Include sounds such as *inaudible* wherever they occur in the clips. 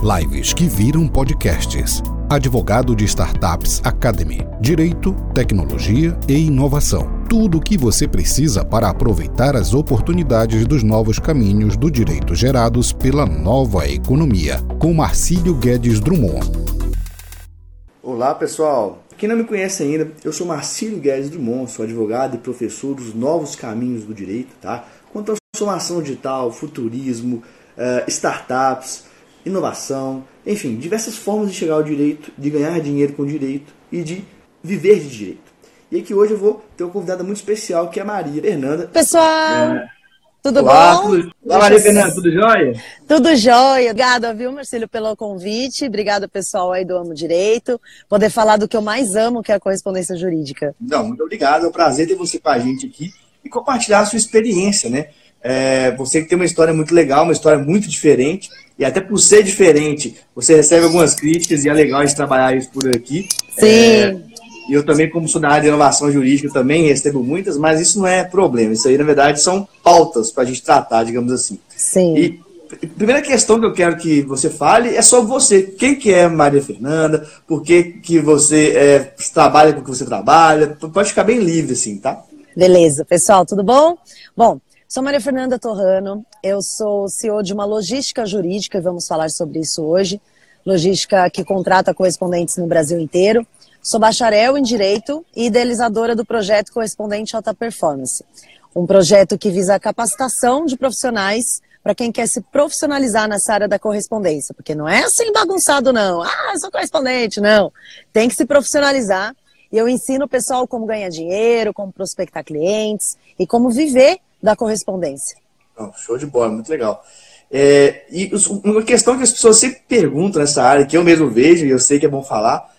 Lives que viram podcasts. Advogado de Startups Academy. Direito, tecnologia e inovação. Tudo o que você precisa para aproveitar as oportunidades dos novos caminhos do direito gerados pela nova economia. Com Marcílio Guedes Drummond. Olá pessoal, quem não me conhece ainda, eu sou Marcílio Guedes Drummond, sou advogado e professor dos novos caminhos do direito, tá? Com transformação digital, futurismo, uh, startups, inovação, enfim, diversas formas de chegar ao direito, de ganhar dinheiro com direito e de viver de direito. E aqui hoje eu vou ter uma convidada muito especial que é a Maria Fernanda. Pessoal, é. tudo Olá, bom? Tudo... Olá, Maria Fernanda, tudo jóia? Tudo jóia. Obrigada, viu, Marcelo, pelo convite. Obrigada, pessoal aí do Amo Direito. Poder falar do que eu mais amo, que é a correspondência jurídica. Não, muito obrigado. É um prazer ter você com a gente aqui e compartilhar a sua experiência, né? É, você que tem uma história muito legal, uma história muito diferente, e até por ser diferente, você recebe algumas críticas e é legal a gente trabalhar isso por aqui. Sim. É, e eu também, como sou da área de inovação jurídica, também recebo muitas, mas isso não é problema. Isso aí, na verdade, são pautas para a gente tratar, digamos assim. Sim. E a primeira questão que eu quero que você fale é sobre você. Quem que é Maria Fernanda? Por que, que você é, trabalha com o que você trabalha? Pode ficar bem livre, assim, tá? Beleza. Pessoal, tudo bom? Bom, Sou Maria Fernanda Torrano, eu sou CEO de uma logística jurídica, e vamos falar sobre isso hoje. Logística que contrata correspondentes no Brasil inteiro. Sou bacharel em Direito e idealizadora do projeto Correspondente Alta Performance. Um projeto que visa a capacitação de profissionais para quem quer se profissionalizar nessa área da correspondência. Porque não é assim bagunçado, não. Ah, eu sou correspondente, não. Tem que se profissionalizar. E eu ensino o pessoal como ganhar dinheiro, como prospectar clientes e como viver da correspondência. Show de bola, muito legal. É, e uma questão que as pessoas sempre perguntam nessa área, que eu mesmo vejo e eu sei que é bom falar,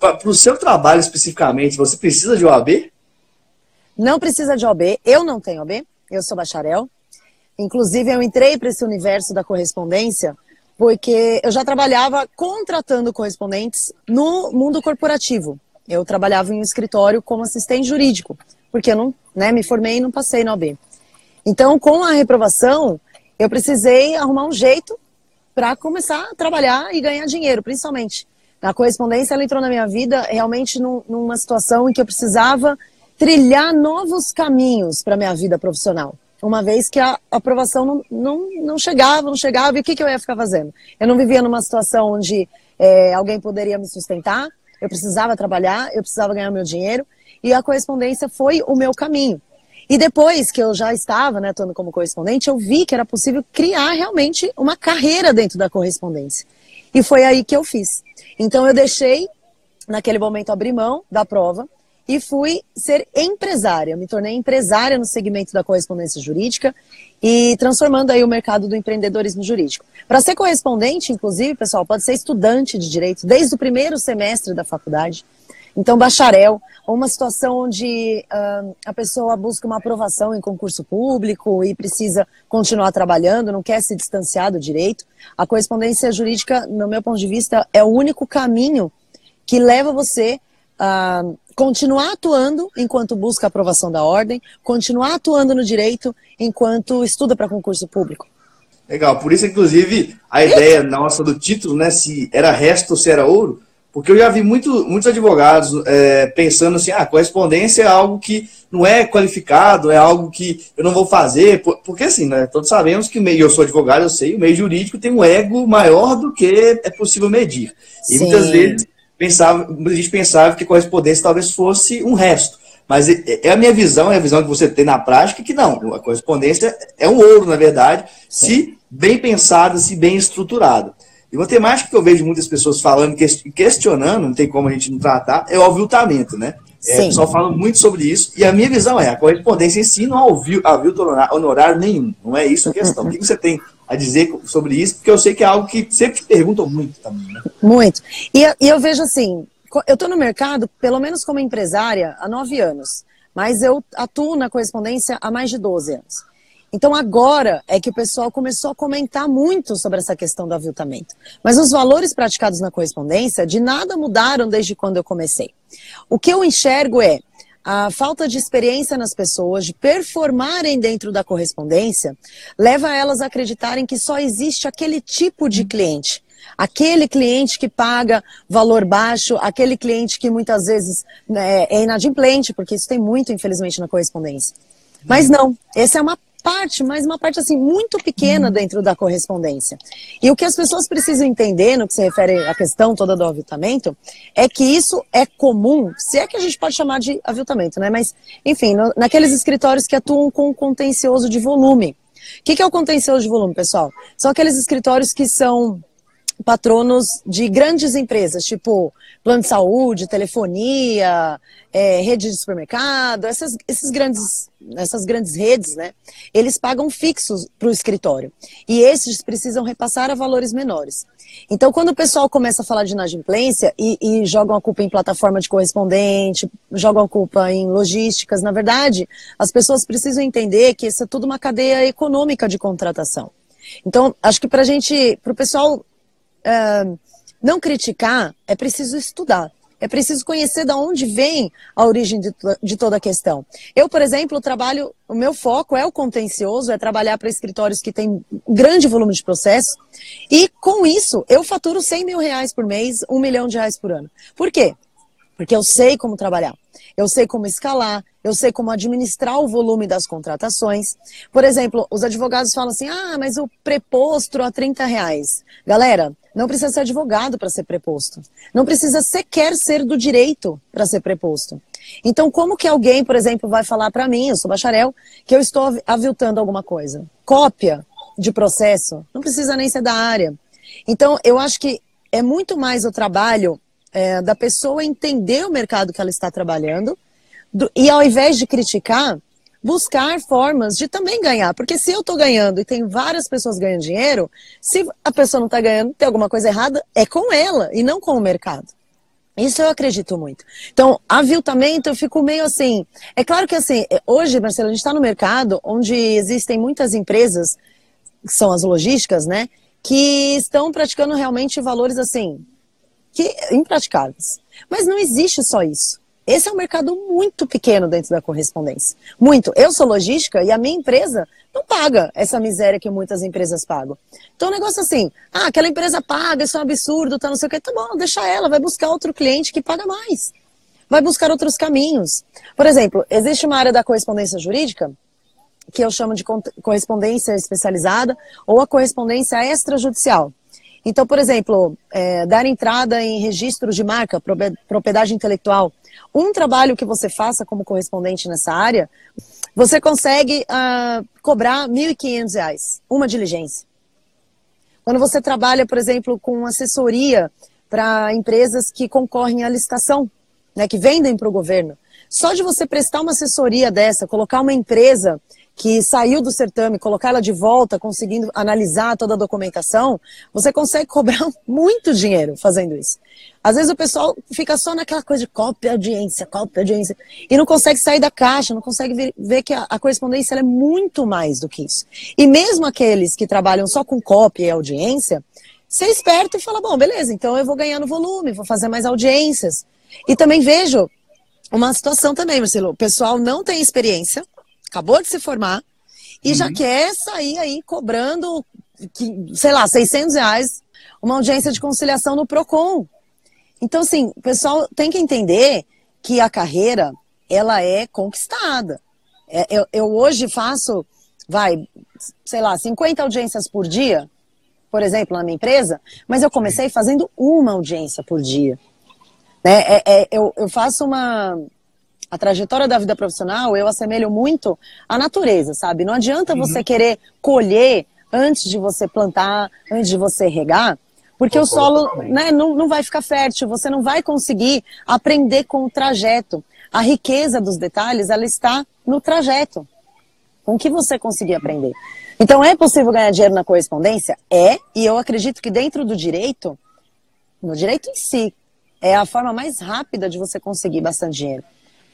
para o seu trabalho especificamente, você precisa de OAB? Não precisa de OAB, eu não tenho OAB, eu sou bacharel. Inclusive, eu entrei para esse universo da correspondência porque eu já trabalhava contratando correspondentes no mundo corporativo. Eu trabalhava em um escritório como assistente jurídico porque eu não né, me formei e não passei na OB. Então, com a reprovação, eu precisei arrumar um jeito para começar a trabalhar e ganhar dinheiro, principalmente. A correspondência ela entrou na minha vida realmente num, numa situação em que eu precisava trilhar novos caminhos para minha vida profissional. Uma vez que a aprovação não, não, não chegava, não chegava, e o que, que eu ia ficar fazendo? Eu não vivia numa situação onde é, alguém poderia me sustentar, eu precisava trabalhar, eu precisava ganhar meu dinheiro, e a correspondência foi o meu caminho. E depois que eu já estava né, atuando como correspondente, eu vi que era possível criar realmente uma carreira dentro da correspondência. E foi aí que eu fiz. Então eu deixei, naquele momento, abrir mão da prova e fui ser empresária. Me tornei empresária no segmento da correspondência jurídica e transformando aí o mercado do empreendedorismo jurídico. Para ser correspondente, inclusive, pessoal, pode ser estudante de direito desde o primeiro semestre da faculdade. Então, bacharel, ou uma situação onde uh, a pessoa busca uma aprovação em concurso público e precisa continuar trabalhando, não quer se distanciar do direito. A correspondência jurídica, no meu ponto de vista, é o único caminho que leva você a continuar atuando enquanto busca a aprovação da ordem, continuar atuando no direito enquanto estuda para concurso público. Legal, por isso, inclusive, a ideia nossa do título, né, se era resto ou se era ouro, porque eu já vi muito, muitos advogados é, pensando assim, ah, correspondência é algo que não é qualificado, é algo que eu não vou fazer, porque assim, né, todos sabemos que o meio, eu sou advogado, eu sei, o meio jurídico tem um ego maior do que é possível medir. E Sim. muitas vezes pensava, a gente pensava que correspondência talvez fosse um resto. Mas é, é a minha visão, é a visão que você tem na prática, que não, a correspondência é um ouro, na verdade, Sim. se bem pensada, se bem estruturada. E uma temática que eu vejo muitas pessoas falando, questionando, não tem como a gente não tratar, é o aviltamento, né? É, o pessoal fala muito sobre isso, e a minha visão é, a correspondência em si não avilta honorário nenhum, não é isso a questão. O que você tem a dizer sobre isso? Porque eu sei que é algo que sempre te perguntam muito também, né? Muito. E, e eu vejo assim, eu estou no mercado, pelo menos como empresária, há nove anos, mas eu atuo na correspondência há mais de 12 anos. Então agora é que o pessoal começou a comentar muito sobre essa questão do aviltamento. Mas os valores praticados na correspondência de nada mudaram desde quando eu comecei. O que eu enxergo é a falta de experiência nas pessoas, de performarem dentro da correspondência, leva elas a acreditarem que só existe aquele tipo de cliente, Aquele cliente que paga valor baixo, aquele cliente que muitas vezes né, é inadimplente, porque isso tem muito, infelizmente, na correspondência. Mas não, essa é uma parte, mas uma parte assim muito pequena dentro da correspondência. E o que as pessoas precisam entender no que se refere à questão toda do aviltamento é que isso é comum, se é que a gente pode chamar de aviltamento, né? Mas, enfim, no, naqueles escritórios que atuam com contencioso de volume. O que, que é o contencioso de volume, pessoal? São aqueles escritórios que são patronos de grandes empresas, tipo plano de saúde, telefonia, é, rede de supermercado, essas, esses grandes, essas grandes redes, né? Eles pagam fixos para o escritório. E esses precisam repassar a valores menores. Então, quando o pessoal começa a falar de inadimplência e, e jogam a culpa em plataforma de correspondente, jogam a culpa em logísticas, na verdade, as pessoas precisam entender que isso é tudo uma cadeia econômica de contratação. Então, acho que para gente, para o pessoal uh, não criticar, é preciso estudar. É preciso conhecer de onde vem a origem de, de, toda a questão. Eu, por exemplo, trabalho, o meu foco é o contencioso, é trabalhar para escritórios que têm grande volume de processo. E com isso, eu faturo 100 mil reais por mês, um milhão de reais por ano. Por quê? Porque eu sei como trabalhar. Eu sei como escalar, eu sei como administrar o volume das contratações. Por exemplo, os advogados falam assim: ah, mas o preposto a 30 reais. Galera, não precisa ser advogado para ser preposto. Não precisa sequer ser do direito para ser preposto. Então, como que alguém, por exemplo, vai falar para mim, eu sou bacharel, que eu estou aviltando alguma coisa? Cópia de processo, não precisa nem ser da área. Então, eu acho que é muito mais o trabalho é, da pessoa entender o mercado que ela está trabalhando do, e ao invés de criticar, buscar formas de também ganhar. Porque se eu estou ganhando e tem várias pessoas ganhando dinheiro, se a pessoa não está ganhando, tem alguma coisa errada, é com ela e não com o mercado. Isso eu acredito muito. Então, aviltamento, eu fico meio assim. É claro que assim, hoje, Marcelo, a gente está no mercado onde existem muitas empresas, que são as logísticas, né? Que estão praticando realmente valores assim, que impraticáveis. Mas não existe só isso. Esse é um mercado muito pequeno dentro da correspondência. Muito. Eu sou logística e a minha empresa não paga essa miséria que muitas empresas pagam. Então, o negócio assim, ah, aquela empresa paga, isso é um absurdo, tá não sei o que, tá bom, deixa ela, vai buscar outro cliente que paga mais. Vai buscar outros caminhos. Por exemplo, existe uma área da correspondência jurídica que eu chamo de correspondência especializada ou a correspondência extrajudicial. Então, por exemplo, é, dar entrada em registros de marca, propriedade intelectual. Um trabalho que você faça como correspondente nessa área, você consegue uh, cobrar R$ 1.500, uma diligência. Quando você trabalha, por exemplo, com assessoria para empresas que concorrem à licitação, né, que vendem para o governo, só de você prestar uma assessoria dessa, colocar uma empresa que saiu do certame, colocar ela de volta, conseguindo analisar toda a documentação, você consegue cobrar *laughs* muito dinheiro fazendo isso. Às vezes o pessoal fica só naquela coisa de cópia audiência, cópia audiência, e não consegue sair da caixa, não consegue ver, que a, a correspondência é muito mais do que isso. E mesmo aqueles que trabalham só com cópia e audiência, ser esperto e fala, bom, beleza, então eu vou ganhar no volume, vou fazer mais audiências. E também vejo uma situação também, Marcelo, o pessoal não tem experiência, acabou de se formar e uhum. já quer sair aí cobrando, sei lá, 600 reais uma audiência de conciliação no PROCON. Então, assim, o pessoal tem que entender que a carreira, ela é conquistada. É, eu, eu hoje faço, vai, sei lá, 50 audiências por dia, por exemplo, na minha empresa, mas eu comecei fazendo uma audiência por dia. Né? É, é, eu, eu faço uma, a trajetória da vida profissional, eu assemelho muito à natureza, sabe? Não adianta uhum. você querer colher antes de você plantar, antes de você regar, porque o solo né, não, não vai ficar fértil, você não vai conseguir aprender com o trajeto. A riqueza dos detalhes, ela está no trajeto. Com o que você conseguir aprender. Então, é possível ganhar dinheiro na correspondência? É, e eu acredito que dentro do direito, no direito em si, é a forma mais rápida de você conseguir bastante dinheiro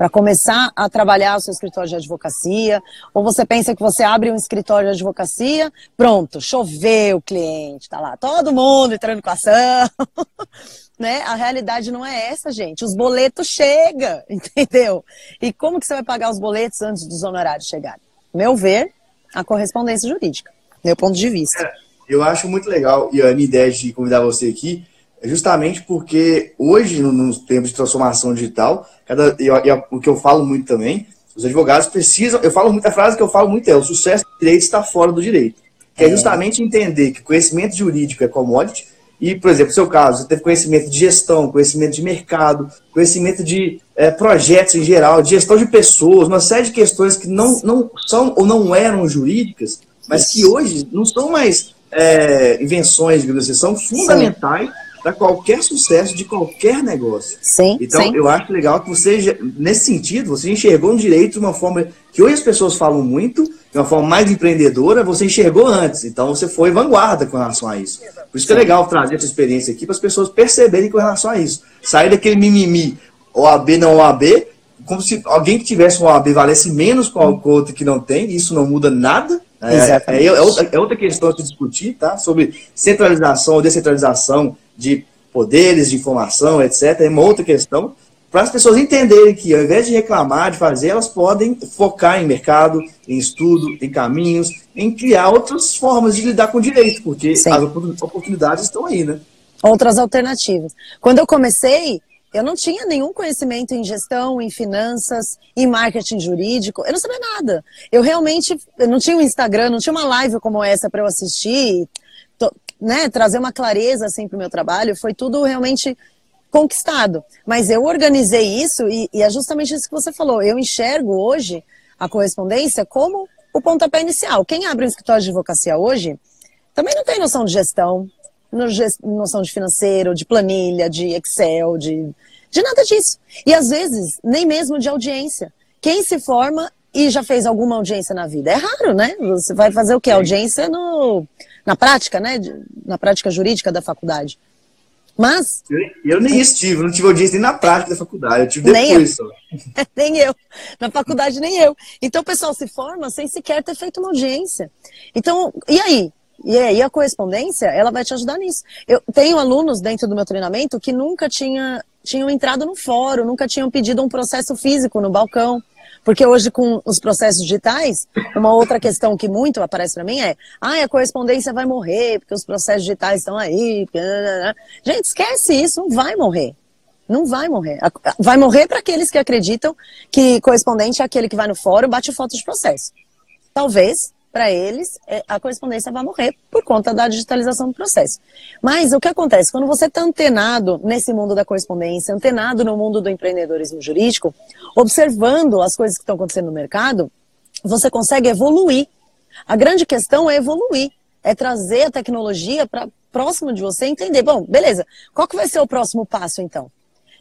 para começar a trabalhar o seu escritório de advocacia, ou você pensa que você abre um escritório de advocacia, pronto, choveu o cliente, tá lá todo mundo entrando com ação. *laughs* né? A realidade não é essa, gente. Os boletos chegam, *laughs* entendeu? E como que você vai pagar os boletos antes dos honorários chegarem? Meu ver, a correspondência jurídica, meu ponto de vista. Eu acho muito legal, e a ideia de convidar você aqui é justamente porque hoje, nos tempos de transformação digital, cada, e, e, o que eu falo muito também, os advogados precisam, eu falo muita frase que eu falo muito é, o sucesso do direito está fora do direito. Que é, é justamente entender que conhecimento jurídico é commodity, e, por exemplo, no seu caso, você teve conhecimento de gestão, conhecimento de mercado, conhecimento de é, projetos em geral, de gestão de pessoas, uma série de questões que não, não são ou não eram jurídicas, mas que hoje não são mais é, invenções, digamos assim, são fundamentais para qualquer sucesso de qualquer negócio. Sim, então, sim. eu acho legal que você, nesse sentido, você enxergou um direito de uma forma que hoje as pessoas falam muito, de uma forma mais empreendedora, você enxergou antes. Então, você foi vanguarda com relação a isso. Por isso que é legal trazer essa experiência aqui para as pessoas perceberem com relação a isso. Sair daquele mimimi, OAB não OAB, como se alguém que tivesse um OAB valesse menos com o outro que não tem, isso não muda nada. É, é, é, outra, é outra questão a se discutir, tá? Sobre centralização ou descentralização de poderes de informação, etc. É uma outra questão. Para as pessoas entenderem que, ao invés de reclamar, de fazer, elas podem focar em mercado, em estudo, em caminhos, em criar outras formas de lidar com o direito, porque Sim. as oportunidades estão aí, né? Outras alternativas. Quando eu comecei, eu não tinha nenhum conhecimento em gestão, em finanças, em marketing jurídico. Eu não sabia nada. Eu realmente eu não tinha um Instagram, não tinha uma live como essa para eu assistir né, trazer uma clareza assim para o meu trabalho, foi tudo realmente conquistado. Mas eu organizei isso e, e, é justamente isso que você falou. Eu enxergo hoje a correspondência como o pontapé inicial. Quem abre um escritório de advocacia hoje também não tem noção de gestão, noção de financeiro, de planilha, de Excel, de, de nada disso. E às vezes, nem mesmo de audiência. Quem se forma e já fez alguma audiência na vida? É raro, né? Você vai fazer o quê? Audiência no na prática, né? Na prática jurídica da faculdade. Mas. Eu, eu nem estive, não tive audiência nem na prática da faculdade, eu tive depois só. *laughs* nem eu. Na faculdade, nem eu. Então o pessoal se forma sem sequer ter feito uma audiência. Então, e aí? E aí a correspondência, ela vai te ajudar nisso. Eu tenho alunos dentro do meu treinamento que nunca tinha, tinham entrado no fórum, nunca tinham pedido um processo físico no balcão. Porque hoje, com os processos digitais, uma outra questão que muito aparece para mim é: ah, a correspondência vai morrer, porque os processos digitais estão aí. Gente, esquece isso, não vai morrer. Não vai morrer. Vai morrer para aqueles que acreditam que correspondente é aquele que vai no fórum bate foto de processo. Talvez para eles, é, a correspondência vai morrer por conta da digitalização do processo. Mas o que acontece? Quando você está antenado nesse mundo da correspondência, antenado no mundo do empreendedorismo jurídico, observando as coisas que estão acontecendo no mercado, você consegue evoluir. A grande questão é evoluir, é trazer a tecnologia para próximo de você entender. Bom, beleza, qual que vai ser o próximo passo então?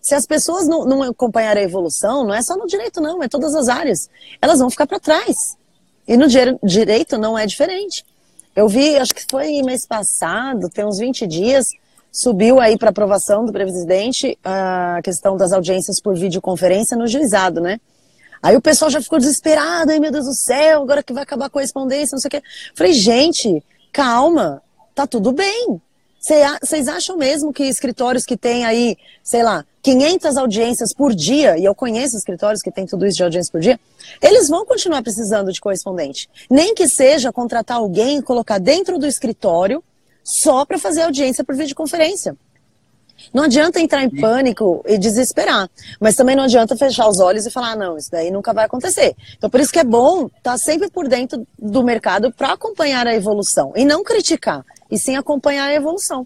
Se as pessoas não, não acompanharem a evolução, não é só no direito, não, é todas as áreas. Elas vão ficar para trás. E no direito não é diferente. Eu vi, acho que foi mês passado, tem uns 20 dias, subiu aí para aprovação do presidente a questão das audiências por videoconferência no juizado, né? Aí o pessoal já ficou desesperado, ai meu Deus do céu, agora que vai acabar a correspondência, não sei o quê. Falei, gente, calma, tá tudo bem. Vocês acham mesmo que escritórios que têm aí, sei lá, 500 audiências por dia, e eu conheço escritórios que têm tudo isso de audiência por dia, eles vão continuar precisando de correspondente. Nem que seja contratar alguém e colocar dentro do escritório só para fazer audiência por videoconferência. Não adianta entrar em pânico e desesperar, mas também não adianta fechar os olhos e falar, ah, não, isso daí nunca vai acontecer. Então, por isso que é bom estar tá sempre por dentro do mercado para acompanhar a evolução e não criticar, e sim acompanhar a evolução.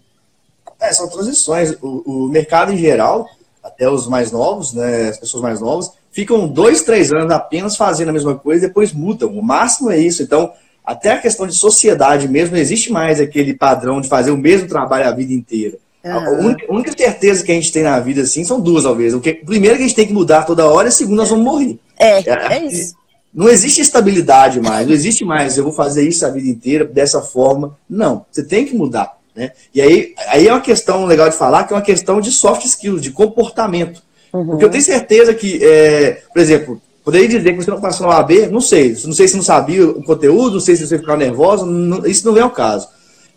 É, são transições. O, o mercado em geral, até os mais novos, né, as pessoas mais novas, ficam dois, três anos apenas fazendo a mesma coisa e depois mudam. O máximo é isso. Então, até a questão de sociedade mesmo, não existe mais aquele padrão de fazer o mesmo trabalho a vida inteira. A única, a única, certeza que a gente tem na vida, assim, são duas, talvez. O que, primeiro que a gente tem que mudar toda hora, e segundo, nós vamos morrer. É, é, é isso. Não existe estabilidade mais, não existe mais, eu vou fazer isso a vida inteira, dessa forma. Não, você tem que mudar. Né? E aí, aí é uma questão legal de falar, que é uma questão de soft skills, de comportamento. Uhum. Porque eu tenho certeza que, é, por exemplo, poderia dizer que você não passou no AB, não sei. Não sei se não sabia o conteúdo, não sei se você ficava nervoso, não, isso não é o caso.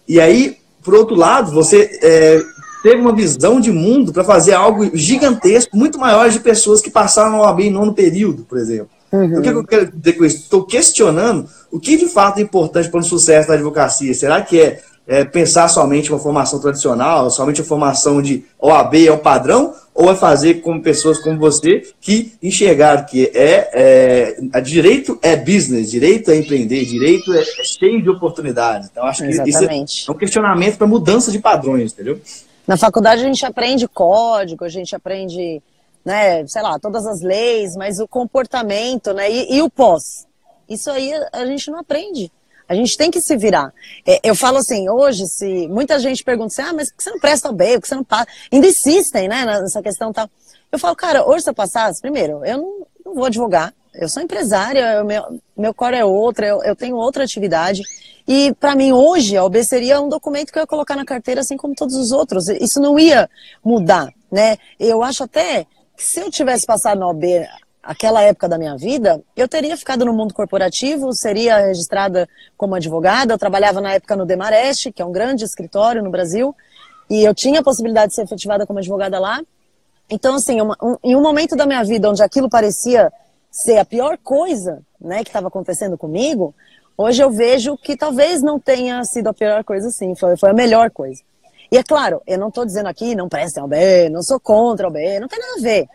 E aí, por outro lado, você é, teve uma visão de mundo para fazer algo gigantesco, muito maior de pessoas que passaram no AB em nono período, por exemplo. Uhum. Então, o que eu quero dizer com isso? Estou questionando o que de fato é importante para o sucesso da advocacia. Será que é é, pensar somente uma formação tradicional, somente a formação de OAB é o padrão, ou é fazer com pessoas como você que enxergaram que é, é direito é business, direito é empreender, direito é, é cheio de oportunidades. Então, acho que Exatamente. isso é um questionamento para mudança de padrões, entendeu? Na faculdade a gente aprende código, a gente aprende, né, sei lá, todas as leis, mas o comportamento, né, e, e o pós. Isso aí a gente não aprende. A gente tem que se virar. É, eu falo assim, hoje, se muita gente pergunta assim, ah, mas por que você não presta o B, por que você não passa? Ainda insistem, né, nessa questão tal. Eu falo, cara, hoje se eu passasse, primeiro, eu não, não vou advogar, eu sou empresária, meu, meu core é outra, eu, eu tenho outra atividade. E para mim, hoje, a OB seria um documento que eu ia colocar na carteira, assim como todos os outros. Isso não ia mudar, né? Eu acho até que se eu tivesse passado na OB aquela época da minha vida, eu teria ficado no mundo corporativo, seria registrada como advogada. Eu trabalhava na época no Demarest, que é um grande escritório no Brasil, e eu tinha a possibilidade de ser efetivada como advogada lá. Então, assim, uma, um, em um momento da minha vida onde aquilo parecia ser a pior coisa né, que estava acontecendo comigo, hoje eu vejo que talvez não tenha sido a pior coisa, sim, foi, foi a melhor coisa. E é claro, eu não estou dizendo aqui, não prestem ao B, não sou contra o B, não tem nada a ver.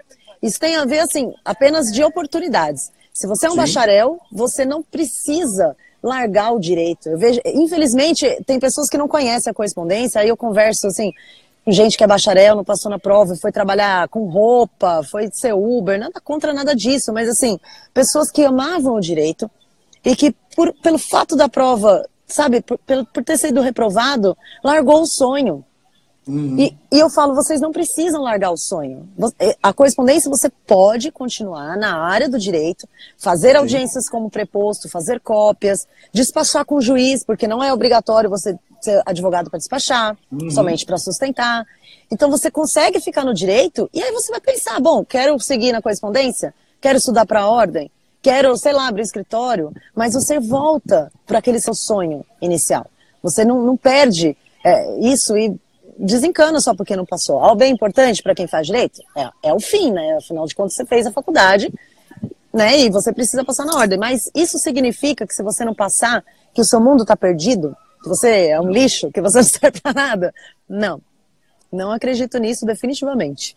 Isso tem a ver, assim, apenas de oportunidades. Se você é um Sim. bacharel, você não precisa largar o direito. Eu vejo, infelizmente, tem pessoas que não conhecem a correspondência, aí eu converso, assim, com gente que é bacharel, não passou na prova, foi trabalhar com roupa, foi ser Uber, nada contra nada disso, mas, assim, pessoas que amavam o direito e que, por, pelo fato da prova, sabe, por, por ter sido reprovado, largou o sonho. Uhum. E, e, eu falo, vocês não precisam largar o sonho. É, a correspondência você pode continuar na área do direito, fazer audiências como preposto, fazer cópias, despachar com o juiz, porque não é obrigatório você ser advogado para despachar, uhum. somente para sustentar. Então você consegue ficar no direito e aí você vai pensar, bom, quero seguir na correspondência, quero estudar para a ordem, quero, sei lá, abrir escritório, mas você volta para aquele seu sonho inicial. Você não, não perde é, isso e desencana só porque não passou. Algo bem importante para quem faz direito é, é o fim, né? Afinal de contas, você fez a faculdade, né? E você precisa passar na ordem. Mas isso significa que se você não passar, que o seu mundo está perdido, que você é um lixo, que você *laughs* não serve para nada? Não. Não acredito nisso definitivamente.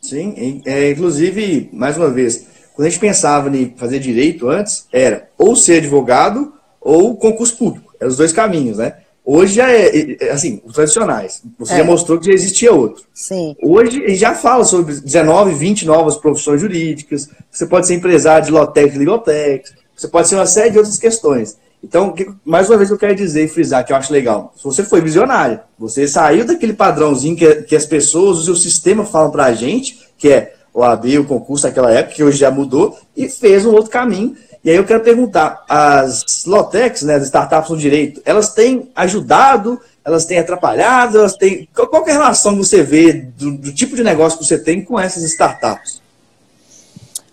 Sim, é, inclusive, mais uma vez, quando a gente pensava em fazer direito antes, era ou ser advogado ou concurso público. Eram os dois caminhos, né? Hoje já é, assim, os tradicionais. Você é. já mostrou que já existia outro. Sim. Hoje já fala sobre 19, 20 novas profissões jurídicas. Você pode ser empresário de Lotec Ligotec. Você pode ser uma série de outras questões. Então, mais uma vez eu quero dizer e frisar que eu acho legal. Se você foi visionário, você saiu daquele padrãozinho que, que as pessoas, o seu sistema falam pra gente, que é o AB, o concurso naquela época, que hoje já mudou, e fez um outro caminho e aí eu quero perguntar, as Lotex, né, as startups no direito, elas têm ajudado, elas têm atrapalhado, elas têm... Qual, é a relação que você vê do, do, tipo de negócio que você tem com essas startups?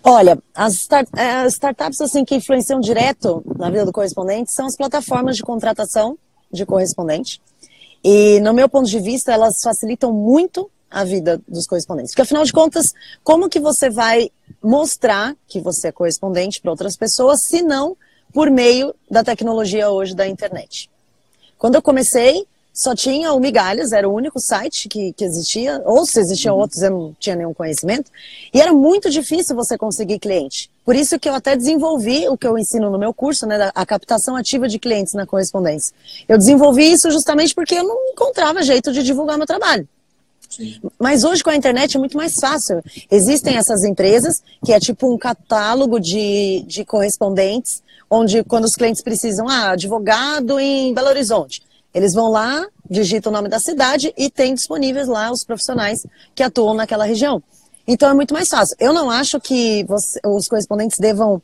Olha, as, start, é, as startups assim, que influenciam direto na vida do correspondente são as plataformas de contratação de correspondente. E, no meu ponto de vista, elas facilitam muito a vida dos correspondentes. Porque, afinal de contas, como que você vai mostrar que você é correspondente para outras pessoas, se não por meio da tecnologia hoje da internet? Quando eu comecei, só tinha o Migalhas, era o único site que, que existia, ou se existiam uhum. outros, eu não tinha nenhum conhecimento, e era muito difícil você conseguir cliente. Por isso que eu até desenvolvi o que eu ensino no meu curso, né, a captação ativa de clientes na correspondência. Eu desenvolvi isso justamente porque eu não encontrava jeito de divulgar meu trabalho. Mas hoje com a internet é muito mais fácil. Existem essas empresas que é tipo um catálogo de, de correspondentes, onde quando os clientes precisam, ah, advogado em Belo Horizonte, eles vão lá, digitam o nome da cidade e tem disponíveis lá os profissionais que atuam naquela região. Então é muito mais fácil. Eu não acho que você, os correspondentes devam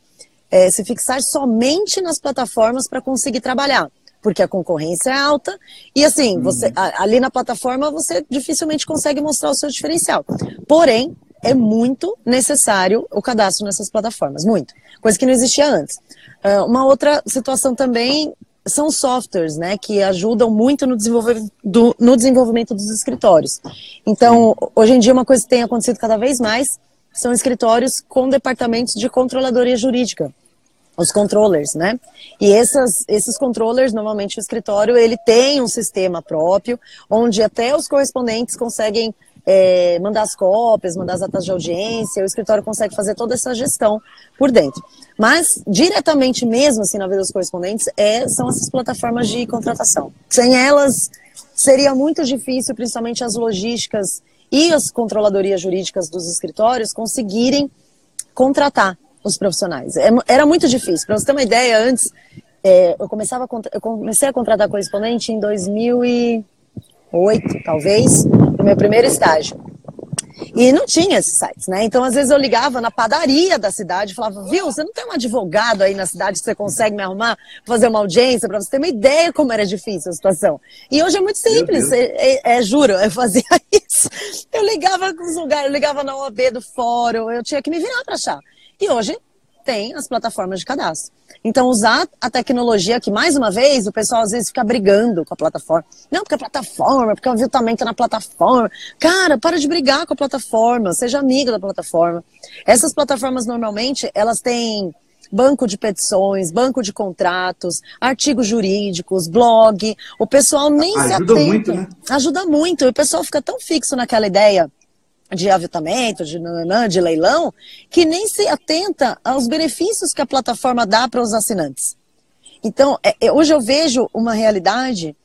é, se fixar somente nas plataformas para conseguir trabalhar porque a concorrência é alta e assim, uhum. você ali na plataforma você dificilmente consegue mostrar o seu diferencial. Porém, é muito necessário o cadastro nessas plataformas, muito. Coisa que não existia antes. Uh, uma outra situação também são softwares, né, que ajudam muito no desenvolvimento, do, no desenvolvimento dos escritórios. Então, hoje em dia, uma coisa que tem acontecido cada vez mais são escritórios com departamentos de controladoria jurídica. Os controllers, né? E essas, esses controllers, normalmente o escritório, ele tem um sistema próprio, onde até os correspondentes conseguem é, mandar as cópias, mandar as atas de audiência, o escritório consegue fazer toda essa gestão por dentro. Mas, diretamente mesmo, assim, na vida dos correspondentes, é, são essas plataformas de contratação. Sem elas, seria muito difícil, principalmente as logísticas e as controladorias jurídicas dos escritórios, conseguirem contratar os profissionais. É era muito difícil. Para você ter uma ideia, antes, é, eu, começava a, eu comecei a contratar correspondente em 2008, talvez, no meu primeiro estágio. E não tinha esses sites, né? Então, às vezes, eu ligava na padaria da cidade e falava, viu, você não tem um advogado aí na cidade que você consegue me arrumar, fazer uma audiência, para você ter uma ideia como era difícil a situação. E hoje é muito simples, é, é, é, juro, eu fazia *laughs* isso. Eu ligava nos lugares, eu ligava na OAB do fórum, eu tinha que me virar para achar. E hoje tem as plataformas de cadastro. Então, usar a tecnologia, que mais uma vez o pessoal às vezes fica brigando com a plataforma. Não, porque a plataforma, porque o aviltamento é na plataforma. Cara, para de brigar com a plataforma, seja amiga da plataforma. Essas plataformas normalmente, elas têm banco de petições, banco de contratos, artigos jurídicos, blog. O pessoal nem Ajuda se atenta. Ajuda muito, né? Ajuda muito. E o pessoal fica tão fixo naquela ideia de aviltamento, de, de leilão, que nem se atenta aos benefícios que a plataforma dá para os assinantes. Então, é, é, hoje eu vejo uma realidade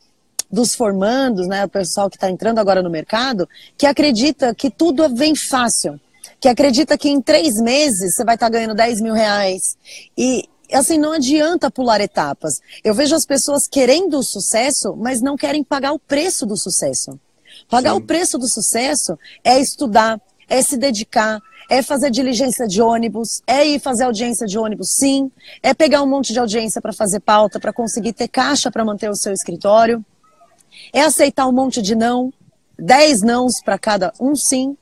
dos formandos, né, o pessoal que está entrando agora no mercado, que acredita que tudo vem fácil, que acredita que em três meses você vai estar tá ganhando 10 mil reais. E, assim, não adianta pular etapas. Eu vejo as pessoas querendo o sucesso, mas não querem pagar o preço do sucesso. Pagar Sim. o preço do sucesso é estudar, é se dedicar, é fazer diligência de ônibus, é ir fazer audiência de ônibus, sim, é pegar um monte de audiência para fazer pauta, para conseguir ter caixa para manter o seu escritório, é aceitar um monte de não, dez nãos para cada um sim.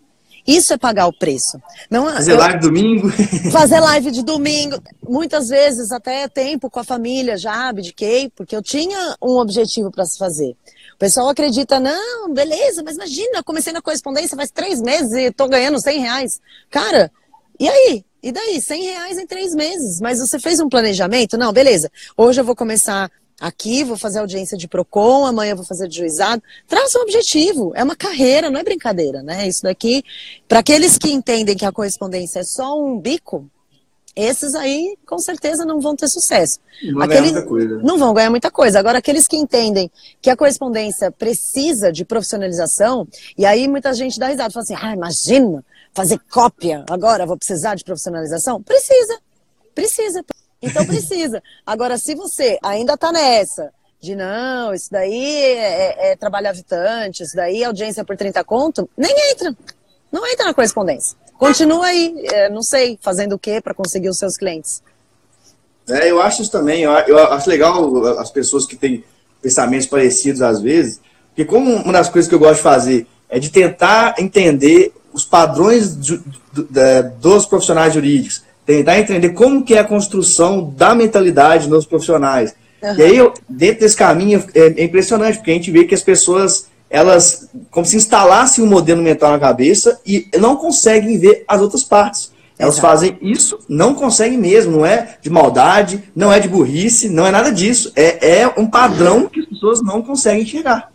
Isso é pagar o preço. Não, fazer eu, live domingo. *laughs* Fazer live de domingo. Muitas vezes até tempo com a família já abdiquei, porque eu tinha um objetivo para se fazer. O pessoal acredita, não, beleza, mas imagina, comecei na correspondência faz três meses e estou ganhando 100 reais. Cara, e aí? E daí? 100 reais em três meses. Mas você fez um planejamento? Não, beleza. Hoje eu vou começar aqui, vou fazer audiência de PROCON, amanhã vou fazer de juizado. Traça um objetivo. É uma carreira, não é brincadeira, né? Isso daqui, para aqueles que entendem que a correspondência é só um bico, esses aí com certeza não vão ter sucesso. Não, aqueles, muita coisa. não vão ganhar muita coisa. Agora, aqueles que entendem que a correspondência precisa de profissionalização, e aí muita gente dá risada, fala assim, ah, imagina, fazer cópia, agora vou precisar de profissionalização? Precisa, precisa. Então *laughs* precisa. Agora, se você ainda está nessa, de não, isso daí é, é trabalho habitante, isso daí é audiência por 30 conto, nem entra. Não entra na correspondência. Continua aí, é, não sei, fazendo o que para conseguir os seus clientes. É, eu acho isso também. Eu, acho legal as pessoas que têm pensamentos parecidos às vezes, porque como uma das coisas que eu gosto de fazer é de tentar entender os padrões do, do, dos profissionais jurídicos, tentar entender como que é a construção da mentalidade dos profissionais. Uhum. E aí, eu, dentro desse caminho, é, é impressionante, porque a gente vê que as pessoas elas como se instalassem um modelo mental na cabeça e não conseguem ver as outras partes. Elas Exato. fazem isso, não conseguem mesmo, não é de maldade, não é de burrice, não é nada disso. É, é um padrão que as pessoas não conseguem enxergar.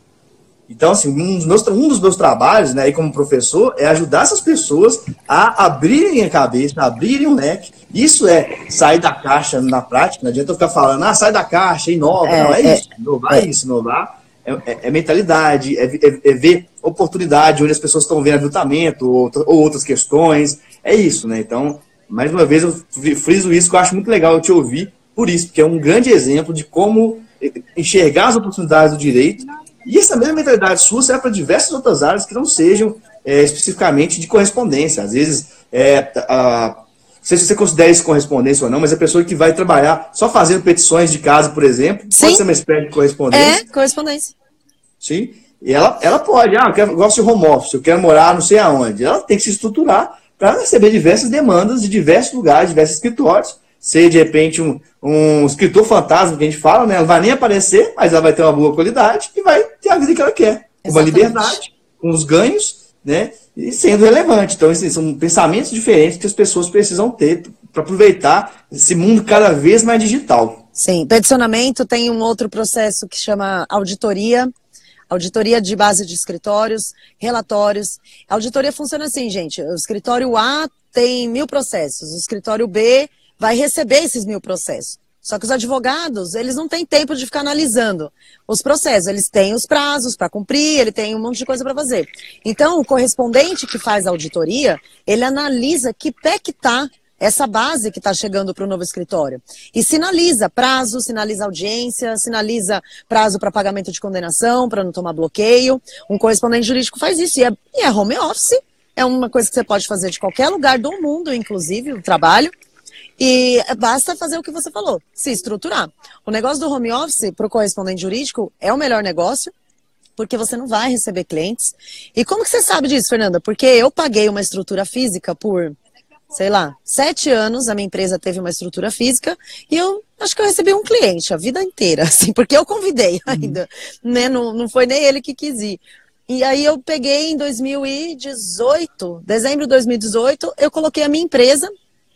Então, assim, um dos meus, um dos meus trabalhos, né, como professor, é ajudar essas pessoas a abrirem a cabeça, a abrirem o leque. Isso é sair da caixa na prática, não adianta eu ficar falando, ah, sai da caixa, inova. É, não, é, é isso. Inovar é, é isso, inovar é, é, é mentalidade, é, é, é, ver oportunidade onde as pessoas estão vendo aviltamento ou, ou, outras questões. É isso, né? Então, mais uma vez, eu friso isso que eu acho muito legal eu te ouvir por isso, porque é um grande exemplo de como enxergar as oportunidades do direito. E essa mesma mentalidade sua serve para diversas outras áreas que não sejam é, especificamente de correspondência. Às vezes, é, a, não sei se você considera isso correspondência ou não, mas a pessoa que vai trabalhar só fazendo petições de casa, por exemplo, Sim. pode ser uma espécie de correspondência. É, correspondência. Sim. E ela, ela pode, ah, eu, quero, eu gosto de home office, eu quero morar não sei aonde. Ela tem que se estruturar para receber diversas demandas de diversos lugares, diversos escritórios. Ser, de repente, um, um escritor fantasma que a gente fala, né? Ela vai nem aparecer, mas ela vai ter uma boa qualidade e vai ter a vida que ela quer. Com uma liberdade, com os ganhos, né? E sendo relevante. Então, assim, são pensamentos diferentes que as pessoas precisam ter para aproveitar esse mundo cada vez mais digital. Sim, peticionamento tem um outro processo que chama auditoria, auditoria de base de escritórios, relatórios. A auditoria funciona assim, gente. O escritório A tem mil processos, o escritório B vai receber esses mil processos. Só que os advogados, eles não têm tempo de ficar analisando os processos, eles têm os prazos para cumprir, ele tem um monte de coisa para fazer. Então, o correspondente que faz a auditoria, ele analisa que pé que está essa base que está chegando para o novo escritório. E sinaliza prazo, sinaliza audiência, sinaliza prazo para pagamento de condenação, para não tomar bloqueio. Um correspondente jurídico faz isso. E é, e é home office, é uma coisa que você pode fazer de qualquer lugar do mundo, inclusive o trabalho. E basta fazer o que você falou, se estruturar. O negócio do home office para o correspondente jurídico é o melhor negócio, porque você não vai receber clientes. E como que você sabe disso, Fernanda? Porque eu paguei uma estrutura física por, sei lá, sete anos, a minha empresa teve uma estrutura física, e eu acho que eu recebi um cliente a vida inteira, *laughs* assim, porque eu convidei uhum. ainda, uhum. né? Não, não foi nem ele que quis ir. E aí eu peguei em 2018, dezembro de 2018, eu coloquei a minha empresa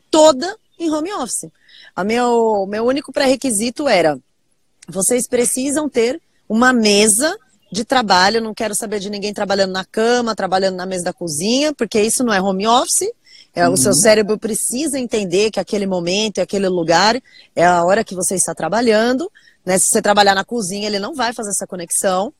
toda em home office. O meu, meu único pré-requisito era: vocês precisam ter uma mesa de trabalho. Não quero saber de ninguém trabalhando na cama, trabalhando na mesa da cozinha, porque isso não é home office. É, uhum. O seu uhum. cérebro precisa entender que aquele momento, aquele lugar é a hora que você está trabalhando. Né? Se você trabalhar na cozinha, ele não vai fazer essa conexão.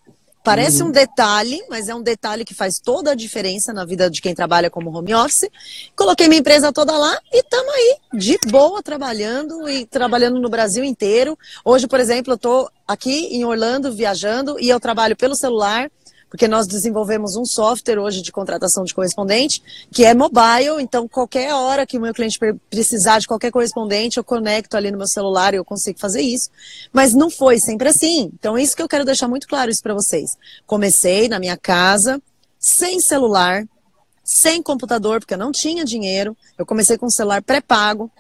Parece uhum. um detalhe, mas é um detalhe que faz toda a diferença na vida de quem trabalha como home office. Coloquei minha empresa toda lá e estamos aí, de boa, trabalhando e trabalhando no Brasil inteiro. Hoje, por exemplo, eu estou aqui em Orlando viajando e eu trabalho pelo celular porque nós desenvolvemos um software hoje de contratação de correspondente que é mobile, então qualquer hora que o meu cliente precisar de qualquer correspondente, eu conecto ali no meu celular e eu consigo fazer isso. Mas não foi sempre assim. Então é isso que eu quero deixar muito claro isso para vocês. Comecei na minha casa, sem celular, sem computador, porque eu não tinha dinheiro. Eu comecei com um celular pré-pago,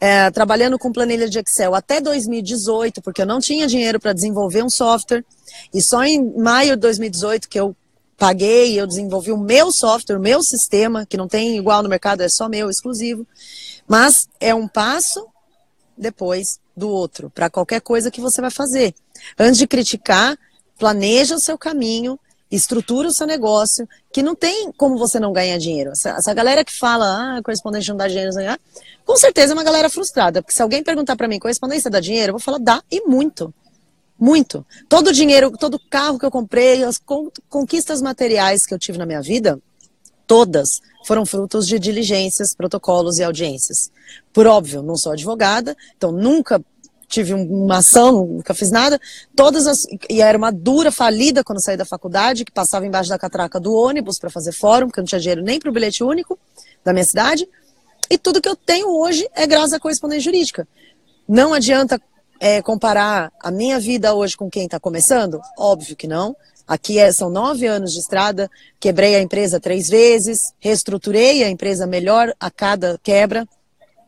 é, trabalhando com planilha de Excel até 2018, porque eu não tinha dinheiro para desenvolver um software. E só em maio de 2018 que eu paguei, eu desenvolvi o meu software, o meu sistema, que não tem igual no mercado, é só meu, exclusivo. Mas é um passo depois do outro, para qualquer coisa que você vai fazer. Antes de criticar, planeja o seu caminho, estrutura o seu negócio, que não tem como você não ganhar dinheiro. Essa, essa galera que fala, ah, correspondente não dá dinheiro, não dá, com certeza é uma galera frustrada, porque se alguém perguntar para mim, correspondência dá dinheiro, eu vou falar, dá, e muito. Muito. Todo o dinheiro, todo carro que eu comprei, as conquistas materiais que eu tive na minha vida, todas foram frutos de diligências, protocolos e audiências. Por óbvio, não sou advogada, então nunca tive uma ação, nunca fiz nada. Todas as, e era uma dura falida quando saí da faculdade, que passava embaixo da catraca do ônibus para fazer fórum, porque eu não tinha dinheiro nem para o bilhete único da minha cidade. E tudo que eu tenho hoje é graças à correspondência jurídica. Não adianta é, comparar a minha vida hoje com quem está começando? Óbvio que não. Aqui é, são nove anos de estrada, quebrei a empresa três vezes, reestruturei a empresa melhor a cada quebra,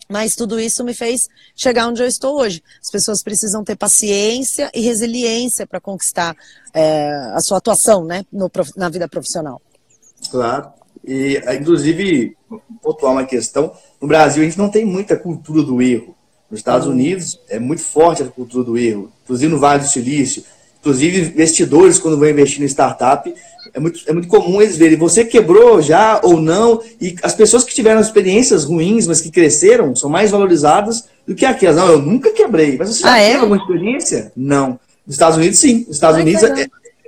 mas tudo isso me fez chegar onde eu estou hoje. As pessoas precisam ter paciência e resiliência para conquistar é, a sua atuação né, no, na vida profissional. Claro. E, inclusive, pontuar uma questão: no Brasil, a gente não tem muita cultura do erro. Nos Estados uhum. Unidos, é muito forte a cultura do erro, inclusive no Vale do Silício. Inclusive, investidores, quando vão investir em startup, é muito, é muito comum eles verem você quebrou já ou não, e as pessoas que tiveram experiências ruins, mas que cresceram, são mais valorizadas do que aquelas. Não, eu nunca quebrei. Mas você já ah, é? teve é? alguma experiência? Não. Nos Estados Unidos, sim. Nos Estados Ai, Unidos é,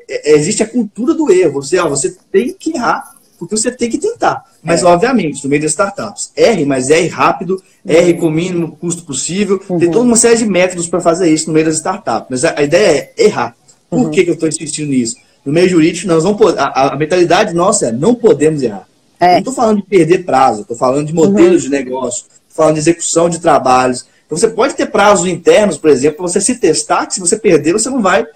é, existe a cultura do erro. Você, ó, você tem que errar, porque você tem que tentar. Mas, é. obviamente, no meio das startups, erre, mas erre rápido, erre com o mínimo custo possível. Uhum. Tem toda uma série de métodos para fazer isso no meio das startups. Mas a, a ideia é errar. Por uhum. que, que eu estou insistindo nisso? No meio jurídico, nós não a, a mentalidade nossa é não podemos errar. É. Não estou falando de perder prazo, estou falando de modelos uhum. de negócio, falando de execução de trabalhos. Então você pode ter prazos internos, por exemplo, para você se testar, que se você perder, você não vai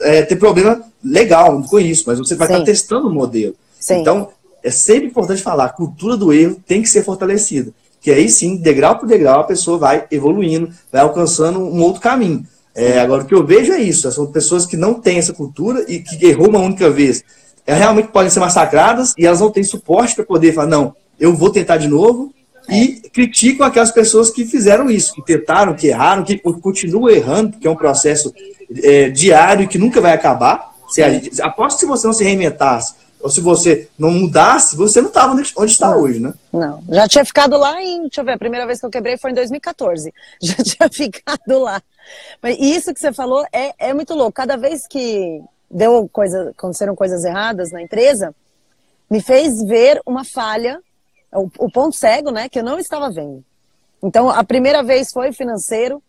é, ter problema legal com isso, mas você vai estar tá testando o modelo. Sim. Então, é sempre importante falar, a cultura do erro tem que ser fortalecida. Que aí sim, degrau por degrau, a pessoa vai evoluindo, vai alcançando um outro caminho. É, agora, o que eu vejo é isso: são pessoas que não têm essa cultura e que errou uma única vez. Elas realmente podem ser massacradas e elas não têm suporte para poder falar: não, eu vou tentar de novo e criticam aquelas pessoas que fizeram isso, que tentaram, que erraram, que continuam errando, porque é um processo é, diário que nunca vai acabar. Se a, aposto que se você não se reinventasse, ou se você não mudasse, você não estava onde está hoje, né? Não, já tinha ficado lá em, deixa eu ver, a primeira vez que eu quebrei foi em 2014. *laughs* Já tinha ficado lá. Mas isso que você falou é, é muito louco. Cada vez que deu coisa, aconteceram coisas erradas na empresa, me fez ver uma falha, o, o ponto cego, né, que eu não estava vendo. Então, a primeira vez foi financeiro,